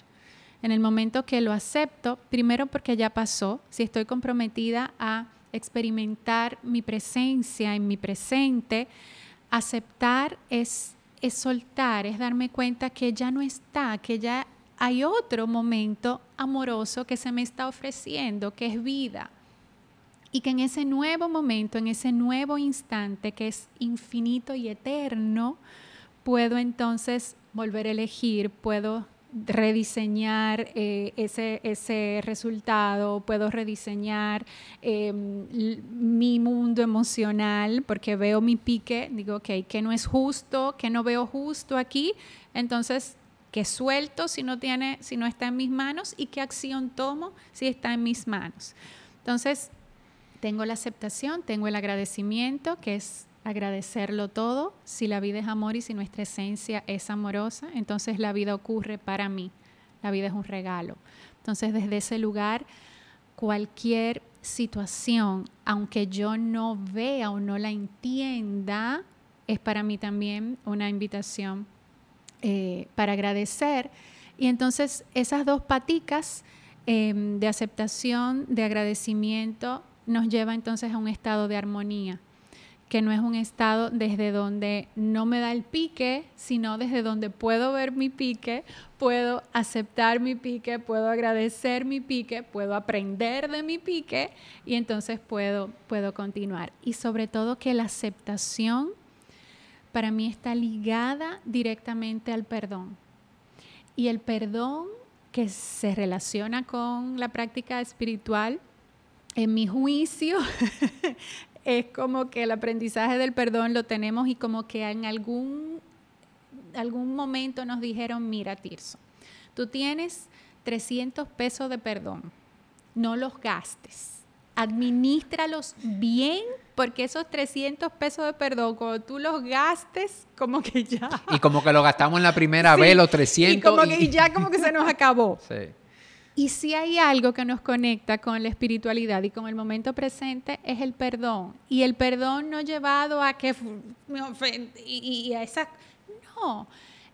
En el momento que lo acepto, primero porque ya pasó, si estoy comprometida a experimentar mi presencia en mi presente, aceptar es, es soltar, es darme cuenta que ya no está, que ya hay otro momento amoroso que se me está ofreciendo, que es vida. Y que en ese nuevo momento, en ese nuevo instante que es infinito y eterno, puedo entonces volver a elegir, puedo rediseñar eh, ese, ese, resultado, puedo rediseñar em, mi mundo emocional, porque veo mi pique, digo, ok, que no es justo, que no veo justo aquí, entonces ¿Qué suelto si no, tiene, si no está en mis manos? ¿Y qué acción tomo si está en mis manos? Entonces, tengo la aceptación, tengo el agradecimiento, que es agradecerlo todo. Si la vida es amor y si nuestra esencia es amorosa, entonces la vida ocurre para mí. La vida es un regalo. Entonces, desde ese lugar, cualquier situación, aunque yo no vea o no la entienda, es para mí también una invitación eh, para agradecer. Y entonces esas dos paticas em, de aceptación, de agradecimiento, nos lleva entonces a un estado de armonía que no es un estado desde donde no me da el pique, sino desde donde puedo ver mi pique, puedo aceptar mi pique, puedo agradecer mi pique, puedo aprender de mi pique y entonces puedo, puedo continuar. Y sobre todo que la aceptación para mí está ligada directamente al perdón. Y el perdón que se relaciona con la práctica espiritual, en mi juicio, es como que el aprendizaje del perdón lo tenemos y como que en algún, algún momento nos dijeron, mira Tirso, tú tienes 300 pesos de perdón, no los gastes, administralos bien porque esos 300 pesos de perdón, cuando tú los gastes, como que ya... Y como que lo gastamos en la primera vez, los 300. Y como que ya como que se nos acabó. Sí. Y si hay algo que nos conecta con la espiritualidad y con el momento presente es el perdón. Y el perdón no llevado a que me ofende y, a esa... No,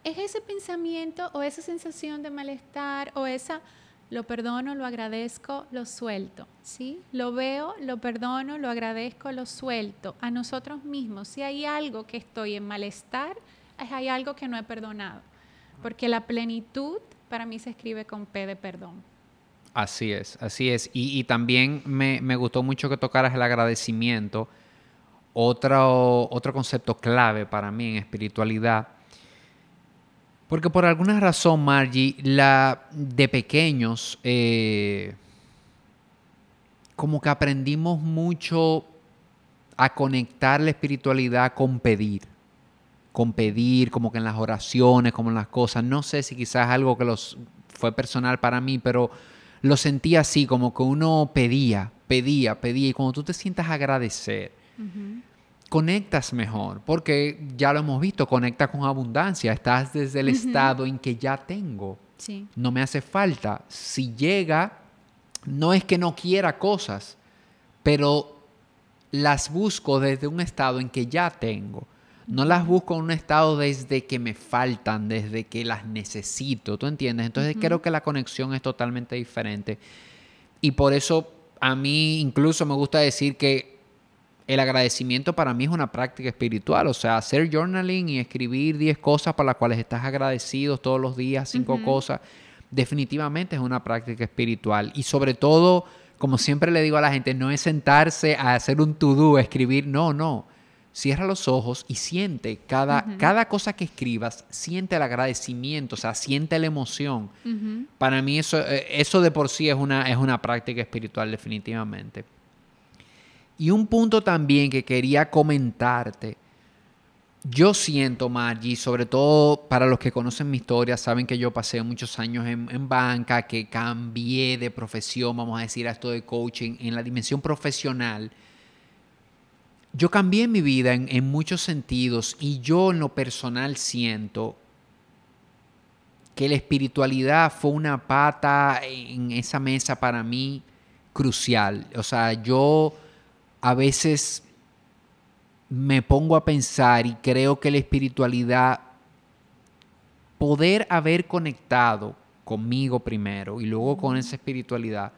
es ese pensamiento o esa sensación de malestar o esa... Lo perdono, lo agradezco, lo suelto. ¿sí? Lo veo, lo perdono, lo agradezco, lo suelto. A nosotros mismos, si hay algo que estoy en malestar, hay algo que no he perdonado. Porque la plenitud para mí se escribe con P de perdón. Así es, así es. Y, también me, gustó mucho que tocaras el agradecimiento. Otro, otro concepto clave para mí en espiritualidad. Porque por alguna razón, Margie, la, de pequeños, eh, como que aprendimos mucho a conectar la espiritualidad con pedir con pedir, como que en las oraciones, como en las cosas. No sé si quizás algo que los fue personal para mí, pero lo sentí así, como que uno pedía, pedía, pedía. Y cuando tú te sientas agradecer, conectas mejor, porque ya lo hemos visto, conecta con abundancia. Estás desde el estado en que ya tengo. No me hace falta. Si llega, no es que no quiera cosas, pero las busco desde un estado en que ya tengo. No las busco en un estado desde que me faltan, desde que las necesito, ¿tú entiendes? Entonces creo que la conexión es totalmente diferente. Y por eso a mí incluso me gusta decir que el agradecimiento para mí es una práctica espiritual, o sea, hacer journaling y escribir 10 cosas para las cuales estás agradecido todos los días, 5 cosas, definitivamente es una práctica espiritual. Y sobre todo, como siempre le digo a la gente, no es sentarse a hacer un to-do, escribir, no, no cierra los ojos y siente cada, cada cosa que escribas, siente el agradecimiento, o sea, siente la emoción. Para mí eso, eh, eso de por sí es una, es una práctica espiritual definitivamente. Y un punto también que quería comentarte, yo siento, Margie, sobre todo para los que conocen mi historia, saben que yo pasé muchos años en, en, banca, que cambié de profesión, vamos a decir, a esto de coaching en la dimensión profesional yo cambié mi vida en, muchos sentidos y yo en lo personal siento que la espiritualidad fue una pata en esa mesa para mí crucial. O sea, yo a veces me pongo a pensar y creo que la espiritualidad, poder haber conectado conmigo primero y luego con esa espiritualidad,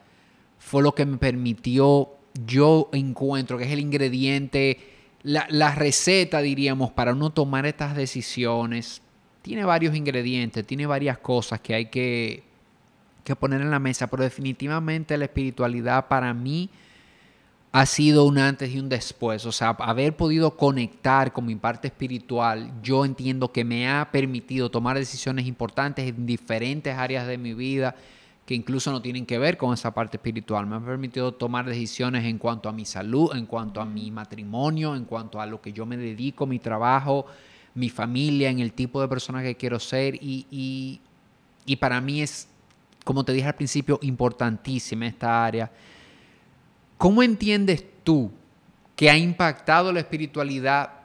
fue lo que me permitió yo encuentro que es el ingrediente, la, receta, diríamos, para uno tomar estas decisiones, tiene varios ingredientes, tiene varias cosas que hay que, que poner en la mesa, pero definitivamente la espiritualidad para mí ha sido un antes y un después. O sea, haber podido conectar con mi parte espiritual, yo entiendo que me ha permitido tomar decisiones importantes en diferentes áreas de mi vida que incluso no tienen que ver con esa parte espiritual. Me ha permitido tomar decisiones en cuanto a mi salud, en cuanto a mi matrimonio, en cuanto a lo que yo me dedico, mi trabajo, mi familia, en el tipo de persona que quiero ser. Y, y para mí es, como te dije al principio, importantísima esta área. ¿Cómo entiendes tú que ha impactado la espiritualidad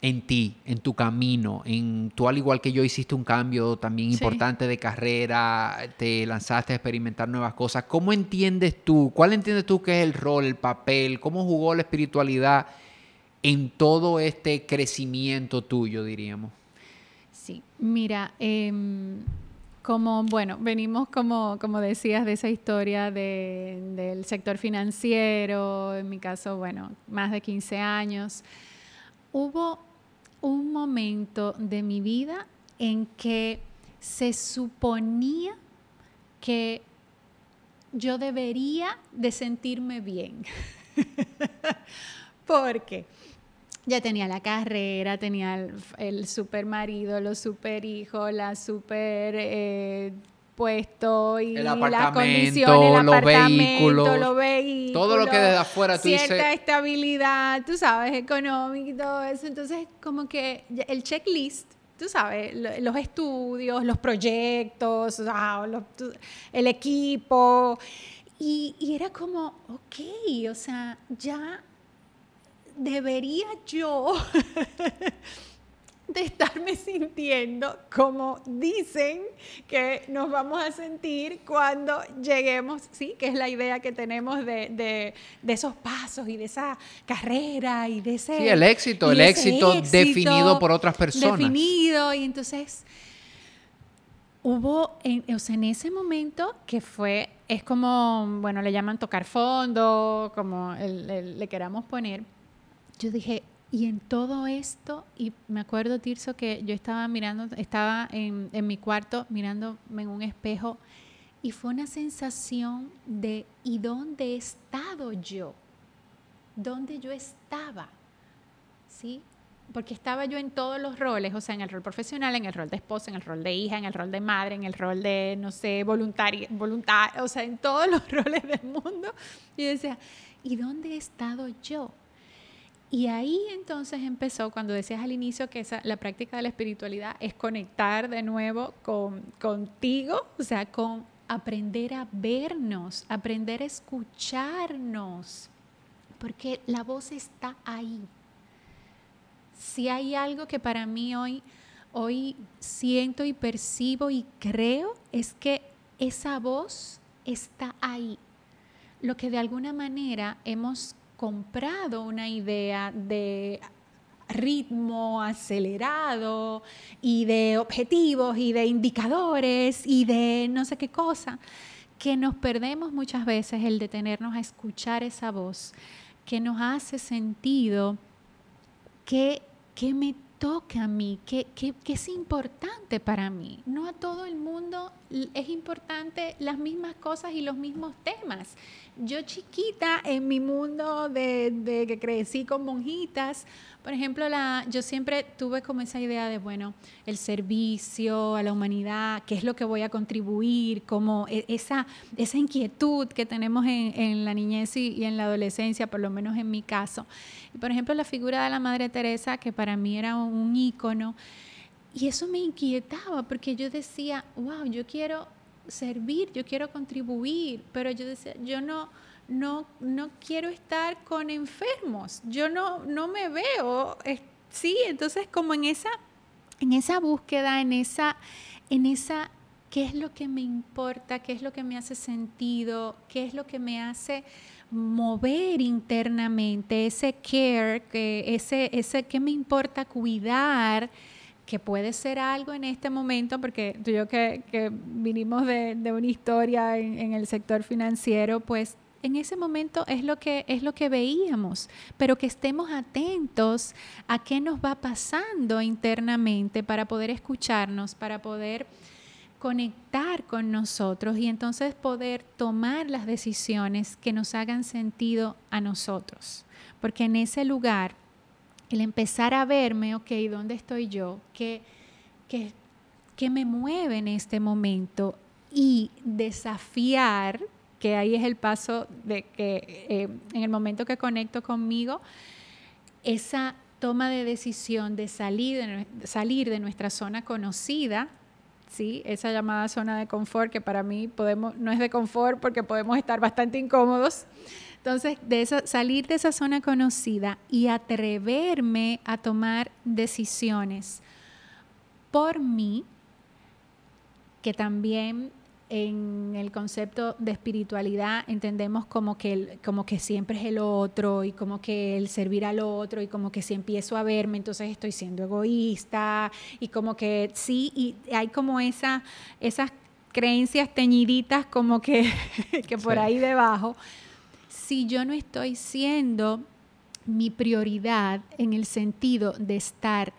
en ti, en tu camino, en tú al igual que yo hiciste un cambio también importante de carrera, te lanzaste a experimentar nuevas cosas. ¿Cómo entiendes tú? ¿Cuál entiendes tú que es el rol, el papel? ¿Cómo jugó la espiritualidad en todo este crecimiento tuyo, diríamos? Sí, mira, em, como, bueno, venimos como, como decías de esa historia del sector financiero, en mi caso, bueno, más de 15 años. Hubo un momento de mi vida en que se suponía que yo debería de sentirme bien. Porque ya tenía la carrera, tenía el, super marido, los super hijos, la super eh, puesto y el las condiciones, el los vehículos, los vehículos, todo lo que desde afuera tú cierta estabilidad, tú sabes, económica y todo eso. Entonces, como que el checklist, tú sabes, los estudios, los proyectos, el equipo. Y, y era como, ok, o sea, ya debería yo de estarme sintiendo como dicen que nos vamos a sentir cuando lleguemos, sí, que es la idea que tenemos de, esos pasos y de esa carrera y de ese... Sí, el éxito, el éxito, definido por otras personas. Definido, y entonces hubo, en, o sea, en ese momento que fue, es como, bueno, le llaman tocar fondo, como le queramos poner, yo dije, y en todo esto, y me acuerdo, Tirso, que yo estaba mirando, estaba en, mi cuarto mirándome en un espejo y fue una sensación de, ¿y dónde he estado yo? ¿Dónde yo estaba? ¿Sí? Porque estaba yo en todos los roles, o sea, en el rol profesional, en el rol de esposa, en el rol de hija, en el rol de madre, en el rol de, no sé, voluntaria, voluntaria o sea, en todos los roles del mundo. Y decía, ¿y dónde he estado yo? Y ahí entonces empezó, cuando decías al inicio que esa, la práctica de la espiritualidad es conectar de nuevo con, contigo, o sea, con aprender a vernos, aprender a escucharnos, porque la voz está ahí. Si hay algo que para mí hoy, hoy siento y percibo y creo, es que esa voz está ahí. Lo que de alguna manera hemos comprado una idea de ritmo acelerado y de objetivos y de indicadores y de no sé qué cosa, que nos perdemos muchas veces el detenernos a escuchar esa voz que nos hace sentido que, que me toca a mí, que, que, es importante para mí. No a todo el mundo es importante las mismas cosas y los mismos temas. Yo chiquita, en mi mundo de, de que crecí con monjitas, por ejemplo, la, yo siempre tuve como esa idea de, bueno, el servicio a la humanidad, qué es lo que voy a contribuir, como e, esa, esa inquietud que tenemos en, en la niñez y, y, en la adolescencia, por lo menos en mi caso. Y por ejemplo, la figura de la Madre Teresa, que para mí era un ícono, y eso me inquietaba porque yo decía, wow, yo quiero servir, yo quiero contribuir, pero yo decía, yo no no, no quiero estar con enfermos, yo no, no me veo, sí, entonces como en esa, en esa búsqueda, en esa, en esa, qué es lo que me importa, qué es lo que me hace sentido, qué es lo que me hace mover internamente, ese care, que ese, ese me importa cuidar, que puede ser algo en este momento, porque tú y yo que, que vinimos de, de, una historia en, en, el sector financiero, pues en ese momento es lo que es lo que veíamos, pero que estemos atentos a qué nos va pasando internamente para poder escucharnos, para poder conectar con nosotros y entonces poder tomar las decisiones que nos hagan sentido a nosotros. Porque en ese lugar, el empezar a verme, ok, ¿dónde estoy yo? ¿Qué, qué, qué me mueve en este momento? Y desafiar que ahí es el paso de que eh, en el momento que conecto conmigo, esa toma de decisión de salir de, salir de nuestra zona conocida, ¿sí? esa llamada zona de confort, que para mí podemos, no es de confort porque podemos estar bastante incómodos, Entonces, de salir de esa zona conocida y atreverme a tomar decisiones por mí, que también en el concepto de espiritualidad entendemos como que, como que siempre es el otro y como que el servir al otro y como que si empiezo a verme entonces estoy siendo egoísta y como que sí, y hay como esa, esas creencias teñiditas como que, que por ahí debajo. Si yo no estoy siendo mi prioridad en el sentido de estar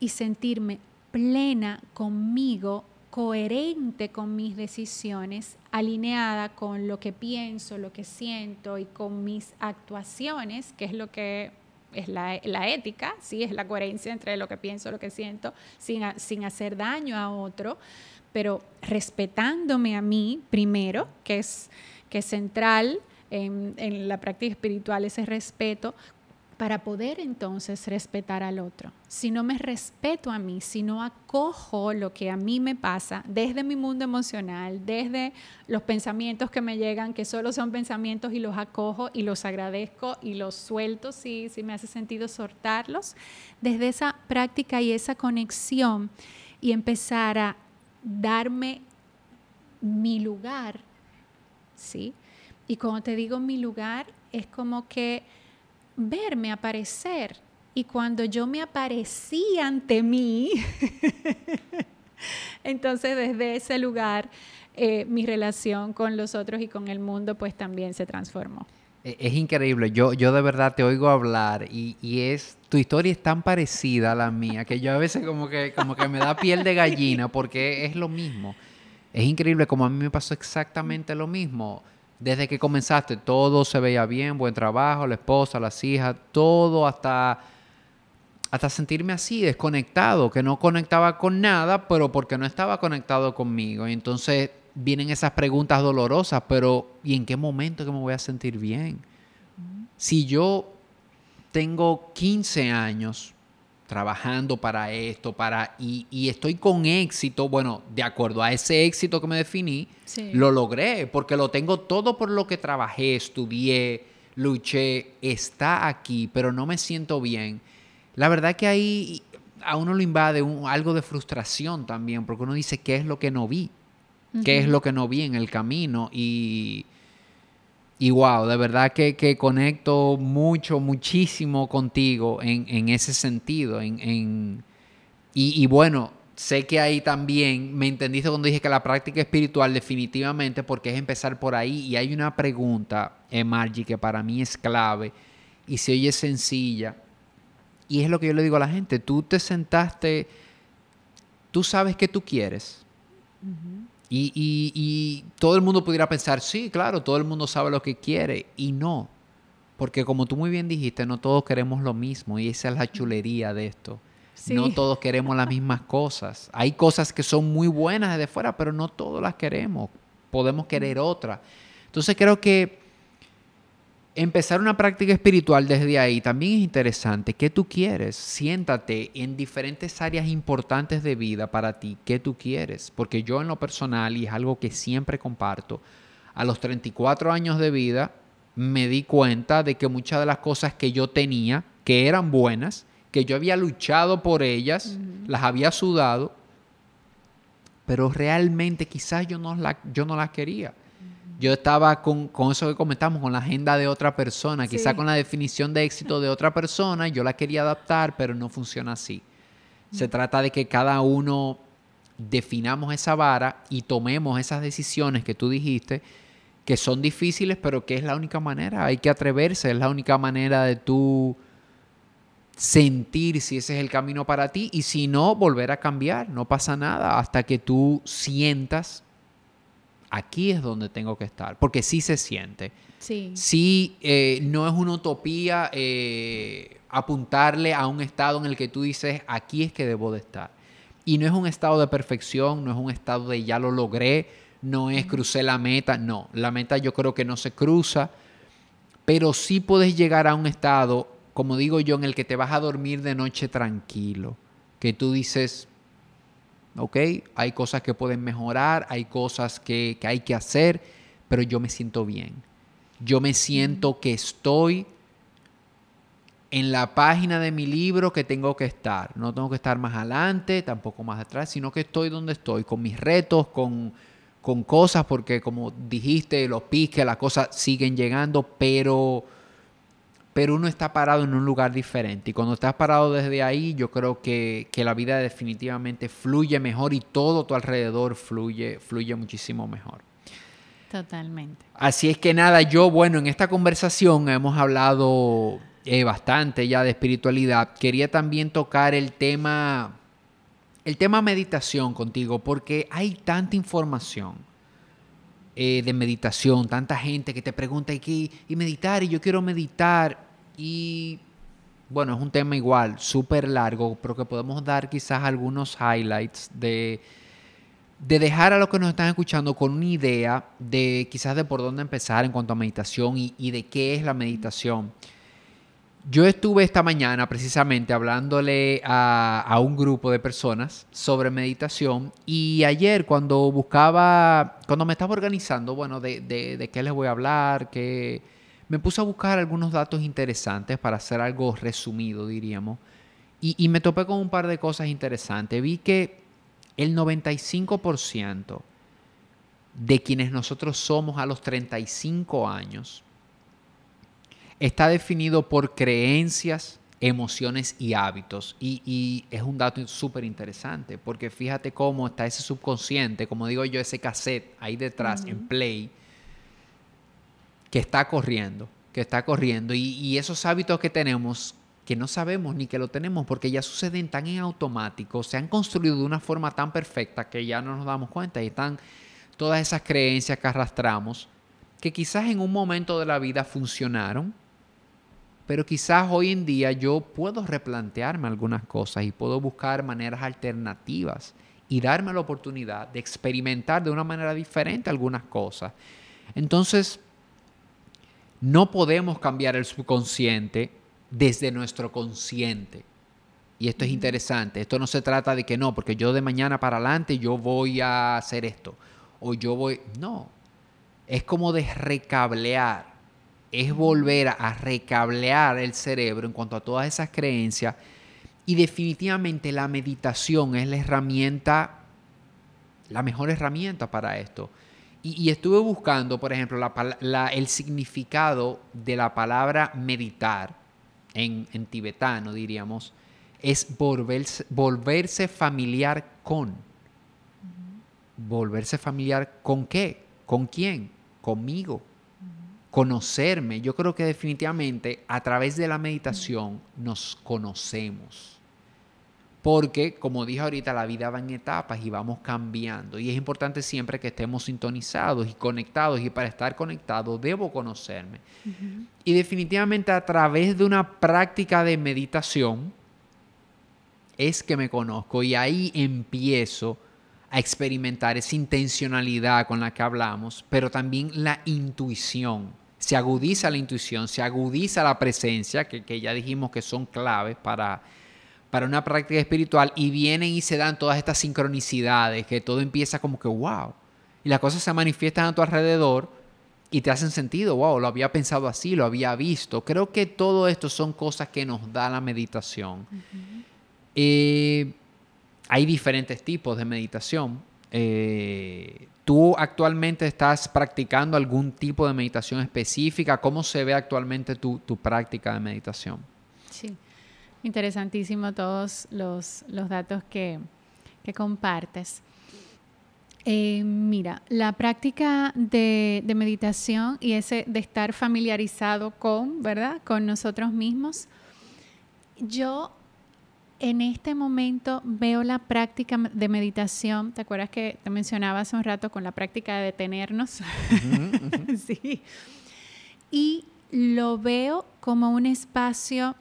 y sentirme plena conmigo coherente con mis decisiones, alineada con lo que pienso, lo que siento y con mis actuaciones, que es lo que es la, ética, sí, es la coherencia entre lo que pienso, lo que siento, sin, sin hacer daño a otro, pero respetándome a mí primero, que es, que central en, en la práctica espiritual, ese respeto, para poder entonces respetar al otro. Si no me respeto a mí, si no acojo lo que a mí me pasa desde mi mundo emocional, desde los pensamientos que me llegan, que solo son pensamientos y los acojo y los agradezco y los suelto si, si me hace sentido soltarlos, desde esa práctica y esa conexión y empezar a darme mi lugar, ¿sí? Y cuando te digo mi lugar, es como que verme aparecer. Y cuando yo me aparecí ante mí, entonces desde ese lugar eh, mi relación con los otros y con el mundo pues también se transformó. E, es increíble, yo, yo de verdad te oigo hablar y, y, es, tu historia es tan parecida a la mía que yo a veces como que, como que me da piel de gallina porque es lo mismo. Es increíble como a mí me pasó exactamente lo mismo desde que comenzaste, todo se veía bien, buen trabajo, la esposa, las hijas, todo hasta, hasta sentirme así, desconectado, que no conectaba con nada, pero porque no estaba conectado conmigo. Y entonces vienen esas preguntas dolorosas, pero ¿y en qué momento que me voy a sentir bien? Si yo tengo 15 años trabajando para esto, para y, estoy con éxito, bueno, de acuerdo a ese éxito que me definí, lo logré, porque lo tengo todo por lo que trabajé, estudié, luché, está aquí, pero no me siento bien. La verdad que ahí a uno lo invade algo de frustración también, porque uno dice, ¿qué es lo que no vi? ¿Qué es lo que no vi en el camino? Y y wow, de verdad que, conecto mucho, muchísimo contigo en, ese sentido. En, y, bueno, sé que ahí también me entendiste cuando dije que la práctica espiritual definitivamente, porque es empezar por ahí. Y hay una pregunta, eh, Margie, que para mí es clave y se oye sencilla. Y es lo que yo le digo a la gente, tú te sentaste, tú sabes que tú quieres. Y, todo el mundo pudiera pensar, sí, claro, todo el mundo sabe lo que quiere. Y no, porque como tú muy bien dijiste, no todos queremos lo mismo y esa es la chulería de esto. No todos queremos las mismas cosas. Hay cosas que son muy buenas desde fuera, pero no todos las queremos. Podemos querer otras. Entonces creo que empezar una práctica espiritual desde ahí también es interesante. ¿Qué tú quieres? Siéntate en diferentes áreas importantes de vida para ti. ¿Qué tú quieres? Porque yo en lo personal, y es algo que siempre comparto, a los 34 años de vida me di cuenta de que muchas de las cosas que yo tenía, que eran buenas, que yo había luchado por ellas, las había sudado, pero realmente quizás yo no, la, yo no las quería yo estaba con, eso que comentamos, con la agenda de otra persona, quizá con la definición de éxito de otra persona, yo la quería adaptar, pero no funciona así. Se trata de que cada uno definamos esa vara y tomemos esas decisiones que tú dijiste, que son difíciles, pero que es la única manera, hay que atreverse, es la única manera de tú sentir si ese es el camino para ti y si no, volver a cambiar, no pasa nada hasta que tú sientas aquí es donde tengo que estar, porque sí se siente. Sí. Sí, eh, no es una utopía eh, apuntarle a un estado en el que tú dices, aquí es que debo de estar. Y no es un estado de perfección, no es un estado de ya lo logré, no es crucé la meta, no, la meta yo creo que no se cruza, pero sí puedes llegar a un estado, como digo yo, en el que te vas a dormir de noche tranquilo, que tú dices, ¿ok? Hay cosas que pueden mejorar, hay cosas que, hay que hacer, pero yo me siento bien. Yo me siento que estoy en la página de mi libro que tengo que estar. No tengo que estar más adelante, tampoco más atrás, sino que estoy donde estoy, con mis retos, con, con cosas, porque como dijiste, los piques, las cosas siguen llegando, pero, pero uno está parado en un lugar diferente. Y cuando estás parado desde ahí, yo creo que, que la vida definitivamente fluye mejor y todo tu alrededor fluye, fluye muchísimo mejor. Totalmente. Así es que nada, yo, bueno, en esta conversación hemos hablado eh, bastante ya de espiritualidad. Quería también tocar el tema, el tema meditación contigo, porque hay tanta información eh, de meditación, tanta gente que te pregunta, ¿y, y meditar? Y yo quiero meditar. Y bueno, es un tema igual, súper largo, pero que podemos dar quizás algunos highlights de de dejar a los que nos están escuchando con una idea de quizás de por dónde empezar en cuanto a meditación y, de qué es la meditación. Yo estuve esta mañana precisamente hablándole a, un grupo de personas sobre meditación y ayer cuando buscaba, cuando me estaba organizando, bueno, de, de, qué les voy a hablar, que me puse a buscar algunos datos interesantes para hacer algo resumido, diríamos, y, y me topé con un par de cosas interesantes. Vi que el 95% de quienes nosotros somos a los 35 años está definido por creencias, emociones y hábitos. Y, es un dato súper interesante, porque fíjate cómo está ese subconsciente, como digo yo, ese cassette ahí detrás, en play, que está corriendo, que está corriendo. Y, y esos hábitos que tenemos que no sabemos ni que lo tenemos porque ya suceden tan en automático, se han construido de una forma tan perfecta que ya no nos damos cuenta y están todas esas creencias que arrastramos que quizás en un momento de la vida funcionaron, pero quizás hoy en día yo puedo replantearme algunas cosas y puedo buscar maneras alternativas y darme la oportunidad de experimentar de una manera diferente algunas cosas. Entonces, no podemos cambiar el subconsciente desde nuestro consciente. Y esto es interesante. Esto no se trata de que no, porque yo de mañana para adelante yo voy a hacer esto. O yo voy... No. Es como de recablear. Es volver a recablear el cerebro en cuanto a todas esas creencias. Y definitivamente la meditación es la herramienta, la mejor herramienta para esto. Y, estuve buscando, por ejemplo, el significado de la palabra meditar en, tibetano diríamos, es volverse, volverse familiar con. Volverse familiar con qué, con quién, conmigo. Conocerme. Yo creo que definitivamente a través de la meditación nos conocemos. Porque, como dije ahorita, la vida va en etapas y vamos cambiando. Y es importante siempre que estemos sintonizados y conectados. Y para estar conectado debo conocerme. Y definitivamente a través de una práctica de meditación es que me conozco. Y ahí empiezo a experimentar esa intencionalidad con la que hablamos, pero también la intuición. Se agudiza la intuición, se agudiza la presencia, que, que ya dijimos que son claves para para una práctica espiritual y vienen y se dan todas estas sincronicidades, que todo empieza como que wow. Y las cosas se manifiestan a tu alrededor y te hacen sentido, wow, lo había pensado así, lo había visto. Creo que todo esto son cosas que nos da la meditación. Eh, hay diferentes tipos de meditación. Eh, ¿Tú actualmente estás practicando algún tipo de meditación específica? ¿Cómo se ve actualmente tu, tu práctica de meditación? Sí. Interesantísimo todos los, datos que, compartes. Eh, mira, la práctica de, meditación y ese de estar familiarizado con, ¿verdad? Con nosotros mismos. Yo en este momento veo la práctica de meditación, ¿te acuerdas que te mencionaba hace un rato con la práctica de detenernos? sí. Y lo veo como un espacio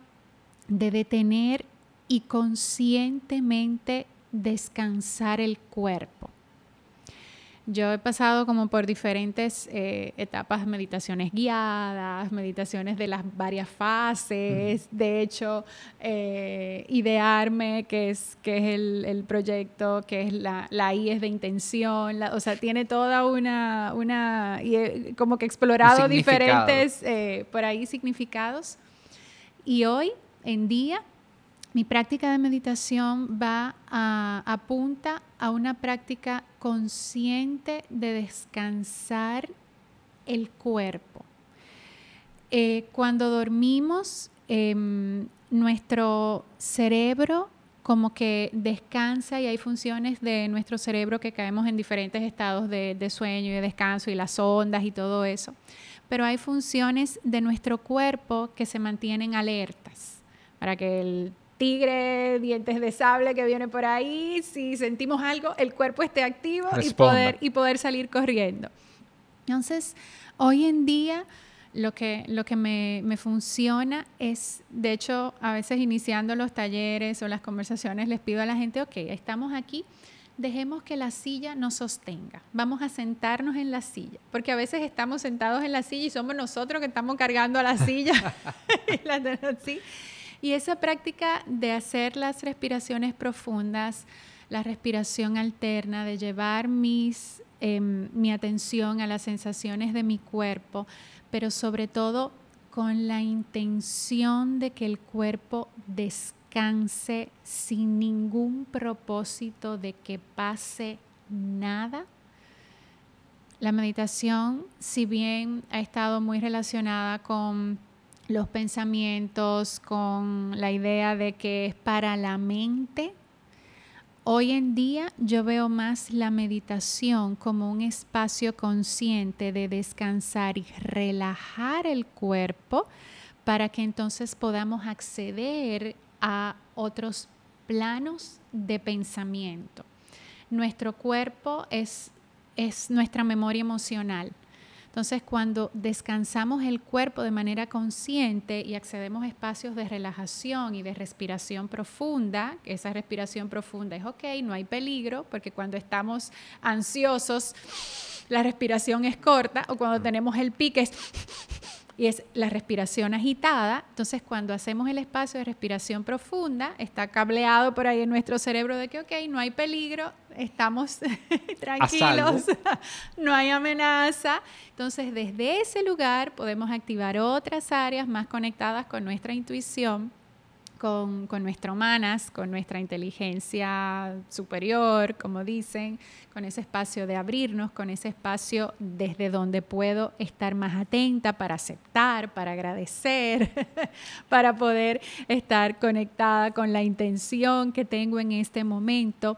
de detener y conscientemente descansar el cuerpo. Yo he pasado como por diferentes eh, etapas, meditaciones guiadas, meditaciones de las varias fases. De hecho, eh, Idearme, que es, que es el, proyecto, que es la, la I es de intención, o sea, tiene toda una, una y como que explorado diferentes eh, por ahí significados. Y hoy en día mi práctica de meditación va a, apunta a una práctica consciente de descansar el cuerpo. Eh, cuando dormimos, em, nuestro cerebro como que descansa y hay funciones de nuestro cerebro que caemos en diferentes estados de, de, sueño y de descanso y las ondas y todo eso. Pero hay funciones de nuestro cuerpo que se mantienen alertas para que el tigre, dientes de sable que viene por ahí, si sentimos algo, el cuerpo esté activo y poder, y poder salir corriendo. Entonces, hoy en día lo que, lo que me, me, funciona es, de hecho, a veces iniciando los talleres o las conversaciones, les pido a la gente, ok, estamos aquí, dejemos que la silla nos sostenga. Vamos a sentarnos en la silla, porque a veces estamos sentados en la silla y somos nosotros que estamos cargando a la silla. ¿sí? Y esa práctica de hacer las respiraciones profundas, la respiración alterna, de llevar em, mi atención a las sensaciones de mi cuerpo, pero sobre todo con la intención de que el cuerpo descanse sin ningún propósito de que pase nada. La meditación, si bien ha estado muy relacionada con los pensamientos, con la idea de que es para la mente. Hoy en día yo veo más la meditación como un espacio consciente de descansar y relajar el cuerpo para que entonces podamos acceder a otros planos de pensamiento. Nuestro cuerpo es, es nuestra memoria emocional. Entonces, cuando descansamos el cuerpo de manera consciente y accedemos a espacios de relajación y de respiración profunda, esa respiración profunda es ok, no hay peligro, porque cuando estamos ansiosos, la respiración es corta, o cuando tenemos el pique es y es la respiración agitada. Entonces, cuando hacemos el espacio de respiración profunda, está cableado por ahí en nuestro cerebro de que, ok, no hay peligro, estamos tranquilos, no hay amenaza. Entonces, desde ese lugar podemos activar otras áreas más conectadas con nuestra intuición con, con nuestra humanas, con nuestra inteligencia superior, como dicen, con ese espacio de abrirnos, con ese espacio desde donde puedo estar más atenta para aceptar, para agradecer, para poder estar conectada con la intención que tengo en este momento.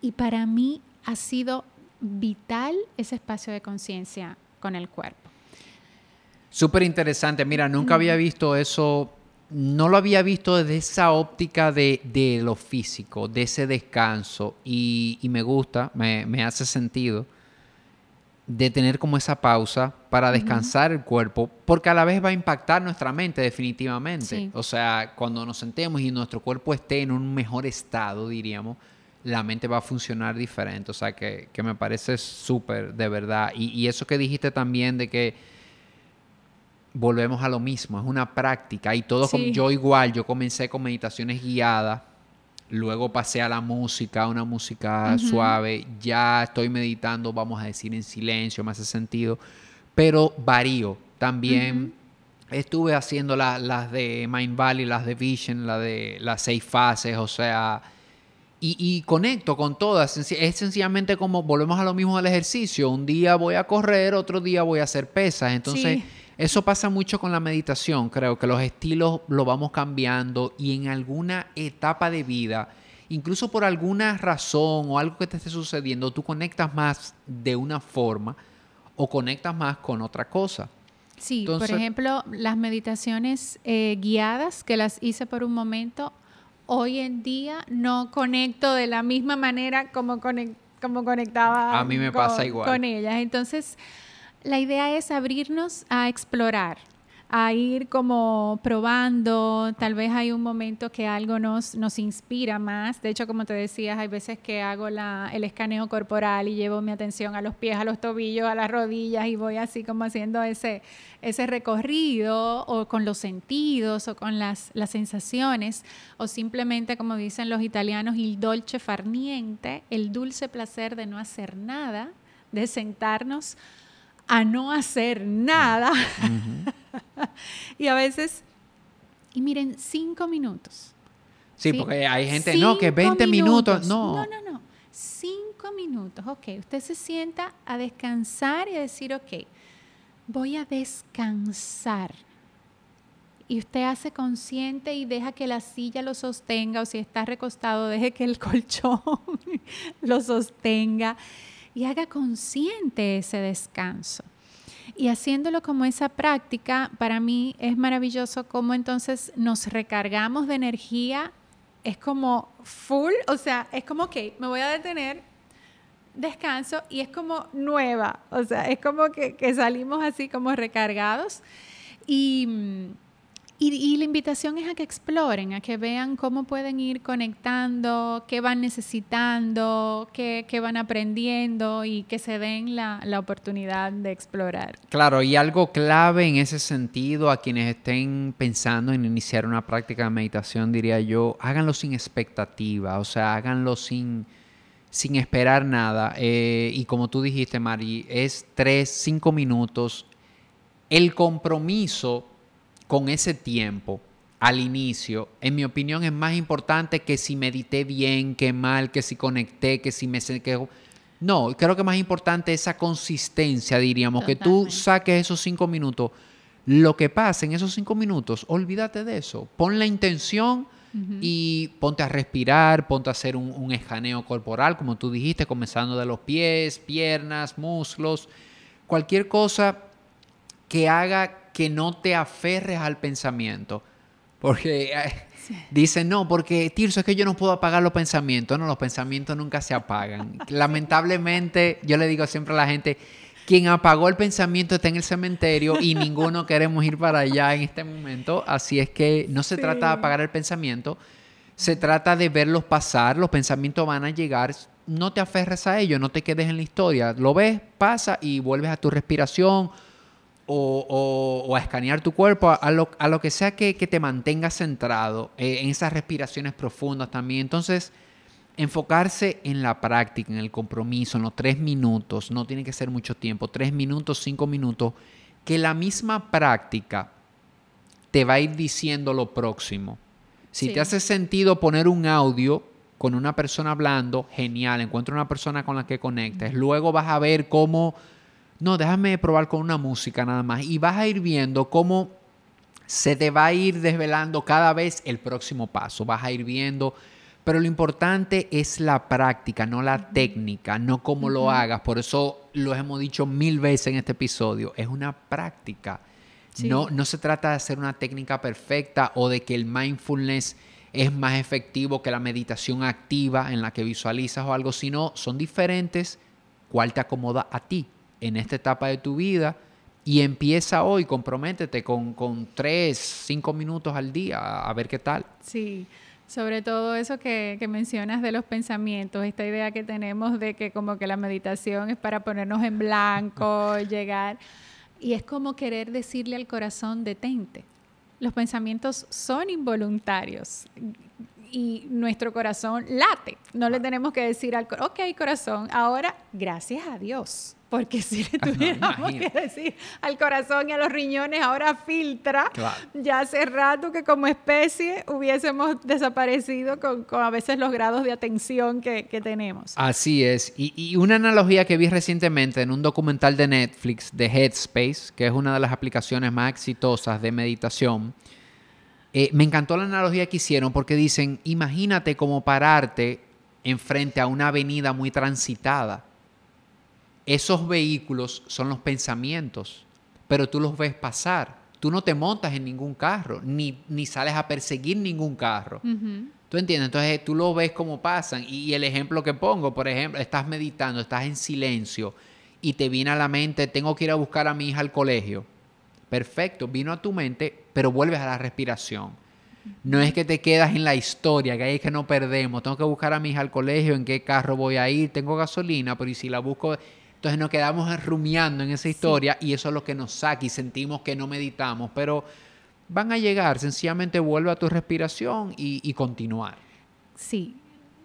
Y para mí ha sido vital ese espacio de conciencia con el cuerpo. Súper interesante. Mira, nunca había visto eso no lo había visto desde esa óptica de, lo físico, de ese descanso, y, me gusta, me, hace sentido de tener como esa pausa para descansar el cuerpo, porque a la vez va a impactar nuestra mente definitivamente. O sea, cuando nos sentemos y nuestro cuerpo esté en un mejor estado, diríamos, la mente va a funcionar diferente. O sea, que, me parece súper, de verdad. Y, y eso que dijiste también de que volvemos a lo mismo, es una práctica y todo como yo igual, yo comencé con meditaciones guiadas, luego pasé a la música, una música suave, ya estoy meditando, vamos a decir en silencio, me hace sentido, pero varío también. Estuve haciendo las de Mind Valley, las de Vision, las de las seis fases, o sea, y, conecto con todas. Es sencillamente como volvemos a lo mismo del ejercicio. Un día voy a correr, otro día voy a hacer pesas. Entonces, eso pasa mucho con la meditación, creo que los estilos lo vamos cambiando y en alguna etapa de vida, incluso por alguna razón o algo que te esté sucediendo, tú conectas más de una forma o conectas más con otra cosa. Sí, por ejemplo, las meditaciones eh, guiadas que las hice por un momento, hoy en día no conecto de la misma manera como, como conectaba A mí me pasa igual. con ellas. Entonces, la idea es abrirnos a explorar, a ir como probando, tal vez hay un momento que algo nos, nos inspira más. De hecho, como te decías, hay veces que hago el escaneo corporal y llevo mi atención a los pies, a los tobillos, a las rodillas y voy así como haciendo ese, ese recorrido o con los sentidos o con las, las sensaciones o simplemente, como dicen los italianos, il dolce far niente, el dulce placer de no hacer nada, de sentarnos a no hacer nada. y a veces, y miren, cinco minutos. Sí, porque hay gente, no, que 20 minutos. No. no, no, no. Cinco minutos. Ok, usted se sienta a descansar y a decir, ok, voy a descansar. Y usted hace consciente y deja que la silla lo sostenga, o si está recostado, deje que el colchón lo sostenga y haga consciente ese descanso. Y haciéndolo como esa práctica, para mí es maravilloso cómo entonces nos recargamos de energía. Es como full, o sea, es como que me voy a detener, descanso y es como nueva. O sea, es como que, que salimos así como recargados. Y y, la invitación es a que exploren, a que vean cómo pueden ir conectando, qué van necesitando, qué, van aprendiendo y que se den la, la, oportunidad de explorar. Claro, y algo clave en ese sentido a quienes estén pensando en iniciar una práctica de meditación, diría yo, háganlo sin expectativa, o sea, háganlo sin, sin esperar nada. Eh, y como tú dijiste, Mari, es tres, cinco minutos. El compromiso con ese tiempo al inicio, en mi opinión, es más importante que si medité bien, que mal, que si conecté, que si me... Que... No, creo que más importante esa consistencia, diríamos, que tú saques esos cinco minutos. Lo que pasa en esos cinco minutos, olvídate de eso. Pon la intención y ponte a respirar, ponte a hacer un, un escaneo corporal, como tú dijiste, comenzando de los pies, piernas, muslos, cualquier cosa que haga que no te aferres al pensamiento. Porque eh, dicen, no, porque Tirso, es que yo no puedo apagar los pensamientos. No, los pensamientos nunca se apagan. Lamentablemente, yo le digo siempre a la gente, quien apagó el pensamiento está en el cementerio y ninguno queremos ir para allá en este momento. Así es que no se trata de apagar el pensamiento, se trata de verlos pasar, los pensamientos van a llegar. No te aferres a ellos, no te quedes en la historia. Lo ves, pasa y vuelves a tu respiración o, a escanear tu cuerpo, a, lo, que sea que, te mantenga centrado eh, en esas respiraciones profundas también. Entonces, enfocarse en la práctica, en el compromiso, en los tres minutos, no tiene que ser mucho tiempo, tres minutos, cinco minutos, que la misma práctica te va a ir diciendo lo próximo. Si te hace sentido poner un audio con una persona hablando, genial, encuentra una persona con la que conectes. Luego vas a ver cómo no, déjame probar con una música nada más. Y vas a ir viendo cómo se te va a ir desvelando cada vez el próximo paso. Vas a ir viendo, pero lo importante es la práctica, no la técnica, no cómo lo hagas. Por eso lo hemos dicho mil veces en este episodio. Es una práctica. No, no se trata de hacer una técnica perfecta o de que el mindfulness es más efectivo que la meditación activa en la que visualizas o algo, sino son diferentes. ¿Cuál te acomoda a ti? En esta etapa de tu vida y empieza hoy, comprométete con, con tres, cinco minutos al día a ver qué tal. Sí, sobre todo eso que, que, mencionas de los pensamientos, esta idea que tenemos de que como que la meditación es para ponernos en blanco, llegar, y es como querer decirle al corazón, detente. Los pensamientos son involuntarios y nuestro corazón late. No le tenemos que decir al corazón, ok corazón, ahora gracias a Dios porque si le tuviéramos que decir al corazón y a los riñones, ahora filtra, ya hace rato que como especie hubiésemos desaparecido con, a veces los grados de atención que, tenemos. Así es. Y, una analogía que vi recientemente en un documental de Netflix de Headspace, que es una de las aplicaciones más exitosas de meditación, eh, me encantó la analogía que hicieron porque dicen, imagínate como pararte enfrente a una avenida muy transitada esos vehículos son los pensamientos, pero tú los ves pasar. Tú no te montas en ningún carro, ni, ni sales a perseguir ningún carro. ¿Tú entiendes? Entonces tú lo ves como pasan. Y, el ejemplo que pongo, por ejemplo, estás meditando, estás en silencio y te viene a la mente, tengo que ir a buscar a mi hija al colegio. Perfecto, vino a tu mente, pero vuelves a la respiración. No es que te quedas en la historia, que ahí es que no perdemos. Tengo que buscar a mi hija al colegio, en qué carro voy a ir, tengo gasolina, pero y si la busco... Entonces nos quedamos rumiando en esa historia y eso es lo que nos saca y sentimos que no meditamos, pero van a llegar, sencillamente vuelve a tu respiración y, y continuar. Sí,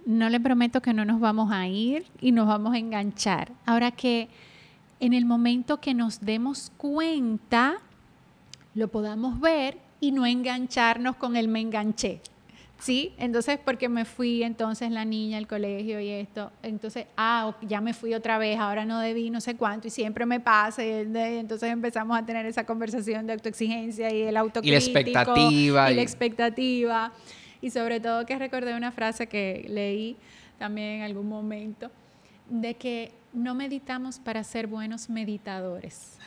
no le prometo que no nos vamos a ir y nos vamos a enganchar. Ahora que en el momento que nos demos cuenta, lo podamos ver y no engancharnos con el me enganché. ¿Sí? Entonces, porque me fui entonces la niña al colegio y esto, entonces, ah, ya me fui otra vez, ahora no debí no sé cuánto y siempre me pasa. Y entonces empezamos a tener esa conversación de autoexigencia y el autocrítico. Y la expectativa. Y, la expectativa. Y sobre todo que recordé una frase que leí también en algún momento, de que no meditamos para ser buenos meditadores.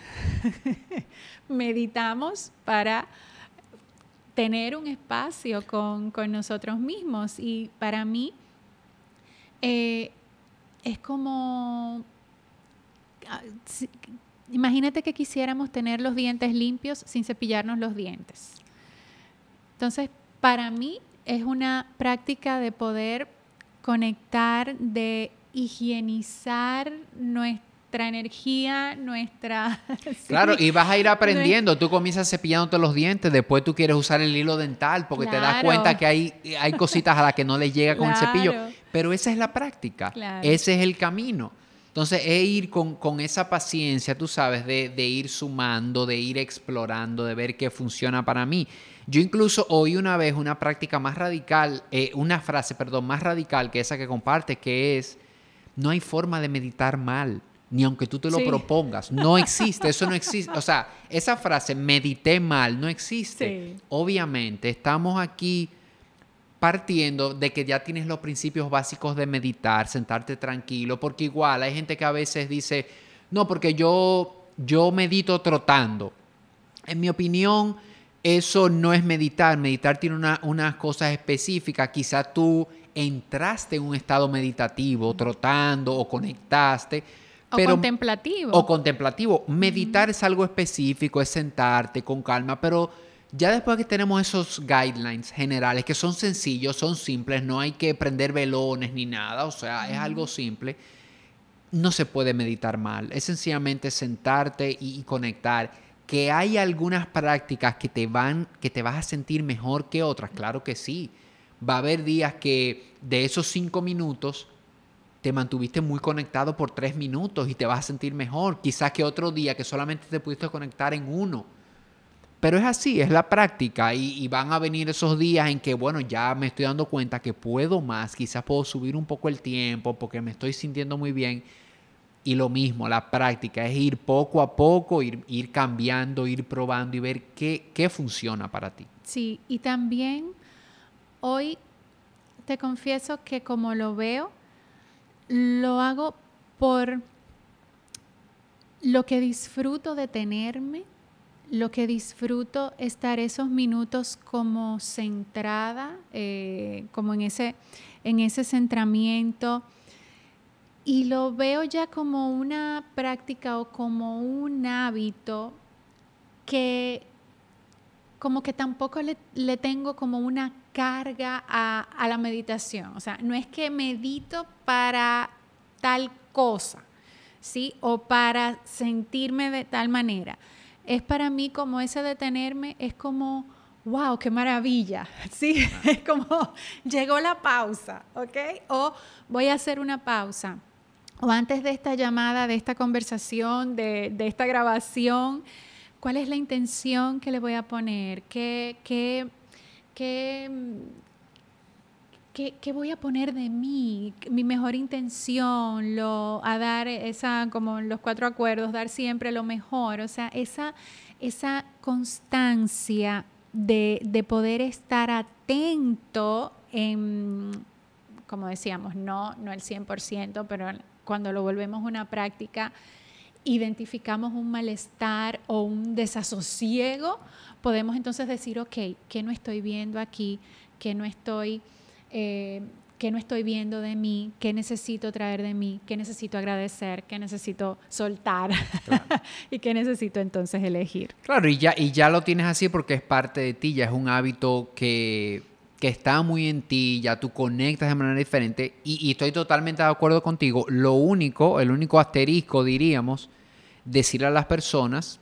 meditamos para tener un espacio con, nosotros mismos. Y para mí eh, es como, ah, imagínate que quisiéramos tener los dientes limpios sin cepillarnos los dientes. Entonces, para mí es una práctica de poder conectar, de higienizar nuestra nuestra energía, nuestra... Claro, y vas a ir aprendiendo. Tú comienzas cepillándote los dientes, después tú quieres usar el hilo dental porque te das cuenta que hay, hay cositas a las que no les llega con el cepillo. Pero esa es la práctica, ese es el camino. Entonces, es ir con, esa paciencia, tú sabes, de, ir sumando, de ir explorando, de ver qué funciona para mí. Yo incluso oí una vez una práctica más radical, eh, una frase, perdón, más radical que esa que comparte, que es, no hay forma de meditar mal ni aunque tú te lo propongas. No existe, eso no existe. O sea, esa frase, medité mal, no existe. Obviamente, estamos aquí partiendo de que ya tienes los principios básicos de meditar, sentarte tranquilo, porque igual hay gente que a veces dice, no, porque yo, yo medito trotando. En mi opinión, eso no es meditar. Meditar tiene unas cosas específicas. Quizá tú entraste en un estado meditativo, trotando o conectaste o contemplativo. O contemplativo. Meditar es algo específico, es sentarte con calma, pero ya después que tenemos esos guidelines generales que son sencillos, son simples, no hay que prender velones ni nada, o sea, es algo simple, no se puede meditar mal. Es sencillamente sentarte y, conectar. Que hay algunas prácticas que te van, que te vas a sentir mejor que otras, claro que sí. Va a haber días que de esos cinco minutos te mantuviste muy conectado por tres minutos y te vas a sentir mejor. Quizás que otro día que solamente te pudiste conectar en uno. Pero es así, es la práctica y, van a venir esos días en que, bueno, ya me estoy dando cuenta que puedo más, quizás puedo subir un poco el tiempo porque me estoy sintiendo muy bien. Y lo mismo, la práctica es ir poco a poco, ir, ir cambiando, ir probando y ver qué, qué funciona para ti. Sí, y también hoy te confieso que como lo veo, lo hago por lo que disfruto de tenerme, lo que disfruto estar esos minutos como centrada, eh, como en ese, en ese centramiento. Y lo veo ya como una práctica o como un hábito que como que tampoco le, tengo como una carga a, a, la meditación. O sea, no es que medito para tal cosa, ¿sí? O para sentirme de tal manera. Es para mí como ese detenerme, es como, wow, qué maravilla, ¿sí? Es como, llegó la pausa, ¿ok? O voy a hacer una pausa. O antes de esta llamada, de esta conversación, de, de esta grabación, ¿Cuál es la intención que le voy a poner? ¿Qué, qué, qué, qué, voy a poner de mí? Mi mejor intención, lo, a dar esa, como los cuatro acuerdos, dar siempre lo mejor. O sea, esa, esa constancia de, de poder estar atento en, como decíamos, no, no el 100%, pero cuando lo volvemos una práctica, identificamos un malestar o un desasosiego, podemos entonces decir, ok, ¿qué no estoy viendo aquí? ¿Qué no estoy, eh, qué no estoy viendo de mí, qué necesito traer de mí, qué necesito agradecer, qué necesito soltar y qué necesito entonces elegir. Claro, y ya, y ya lo tienes así porque es parte de ti, ya es un hábito que, que está muy en ti, ya tú conectas de manera diferente y, y estoy totalmente de acuerdo contigo. Lo único, el único asterisco diríamos, decirle a las personas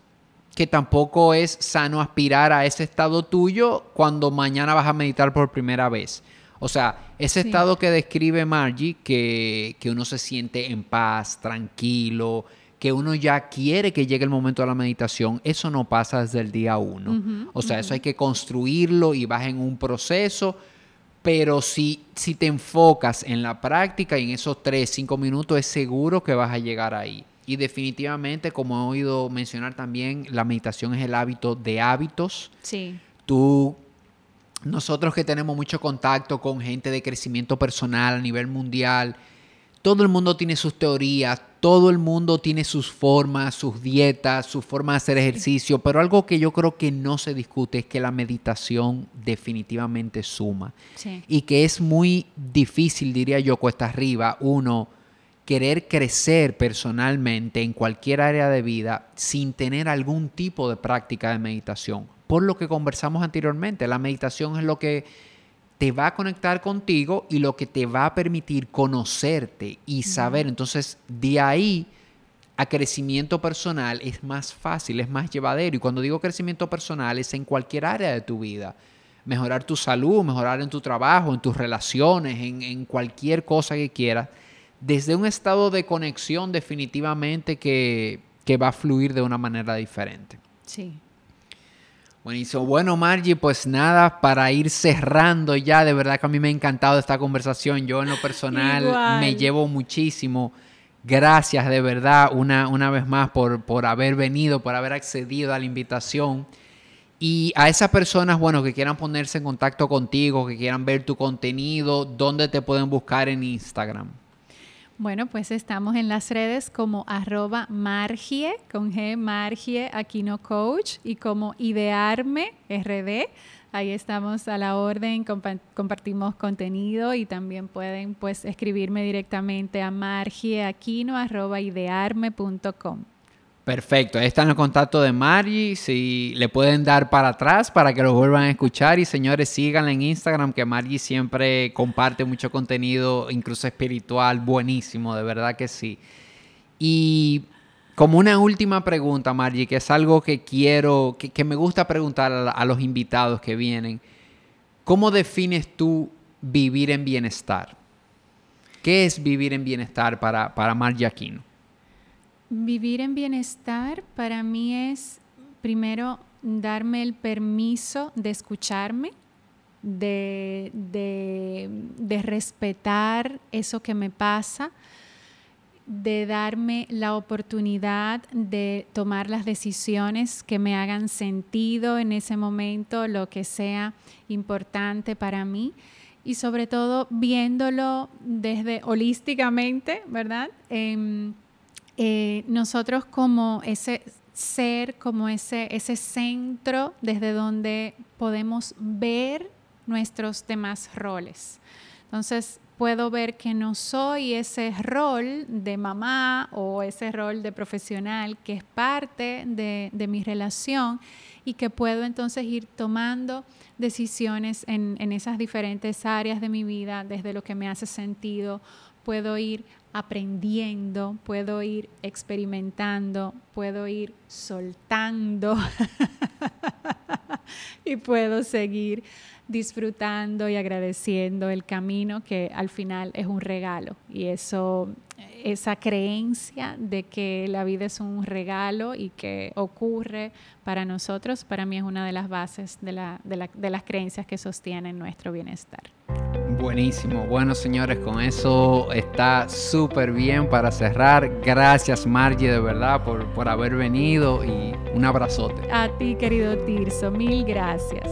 que tampoco es sano aspirar a ese estado tuyo cuando mañana vas a meditar por primera vez. O sea, ese estado que describe Margie, que, uno se siente en paz, tranquilo, que uno ya quiere que llegue el momento de la meditación, eso no pasa desde el día uno. o sea, eso hay que construirlo y vas en un proceso, pero si, si te enfocas en la práctica y en esos tres, cinco minutos, es seguro que vas a llegar ahí. Y definitivamente, como he oído mencionar también, la meditación es el hábito de hábitos. Sí. Tú nosotros que tenemos mucho contacto con gente de crecimiento personal a nivel mundial, todo el mundo tiene sus teorías, todo el mundo tiene sus formas, sus dietas, su forma de hacer ejercicio, pero algo que yo creo que no se discute es que la meditación definitivamente suma y que es muy difícil, diría yo, cuesta arriba, uno querer crecer personalmente en cualquier área de vida sin tener algún tipo de práctica de meditación por lo que conversamos anteriormente. La meditación es lo que te va a conectar contigo y lo que te va a permitir conocerte y saber. Entonces, de ahí a crecimiento personal es más fácil, es más llevadero. Y cuando digo crecimiento personal es en cualquier área de tu vida. Mejorar tu salud, mejorar en tu trabajo, en tus relaciones, en, en cualquier cosa que quieras. Desde un estado de conexión definitivamente que, que va a fluir de una manera diferente. Sí, Buenísimo. Bueno, Margie, pues nada, para ir cerrando ya, de verdad que a mí me ha encantado esta conversación. Yo en lo personal me llevo muchísimo. Gracias de verdad una, una vez más por, por haber venido, por haber accedido a la invitación. Y a esas personas, bueno, que quieran ponerse en contacto contigo, que quieran ver tu contenido, ¿dónde te pueden buscar en Instagram? Bueno, pues estamos en las redes como arroba margie, con G, margie, Aquino Coach, y como idearme, RD. Ahí estamos a la orden, compartimos contenido y también pueden pues escribirme directamente a margieaquino.idearme.com. Perfecto, ahí están los contactos de Margie, si le pueden dar para atrás para que lo vuelvan a escuchar y señores síganla en Instagram que Margie siempre comparte mucho contenido, incluso espiritual, buenísimo, de verdad que sí. Y como una última pregunta, Margie, que es algo que quiero, que, me gusta preguntar a, los invitados que vienen, ¿cómo defines tú vivir en bienestar? ¿Qué es vivir en bienestar para, para Margie Aquino? Vivir en bienestar para mí es primero darme el permiso de escucharme, de, respetar eso que me pasa, de darme la oportunidad de tomar las decisiones que me hagan sentido en ese momento, lo que sea importante para mí y sobre todo viéndolo desde holísticamente, ¿verdad? Em, eh, nosotros como ese ser, como ese, ese centro desde donde podemos ver nuestros demás roles. Entonces, puedo ver que no soy ese rol de mamá o ese rol de profesional que es parte de, de mi relación y que puedo entonces ir tomando decisiones en, en, esas diferentes áreas de mi vida, desde lo que me hace sentido, puedo ir aprendiendo, puedo ir experimentando, puedo ir soltando y puedo seguir disfrutando y agradeciendo el camino que al final es un regalo y eso esa creencia de que la vida es un regalo y que ocurre para nosotros, para mí es una de las bases de, de las creencias que sostienen nuestro bienestar. Buenísimo. Bueno, señores, con eso está súper bien para cerrar. Gracias, Margie, de verdad, por, por haber venido y un abrazote. A ti, querido Tirso, mil gracias.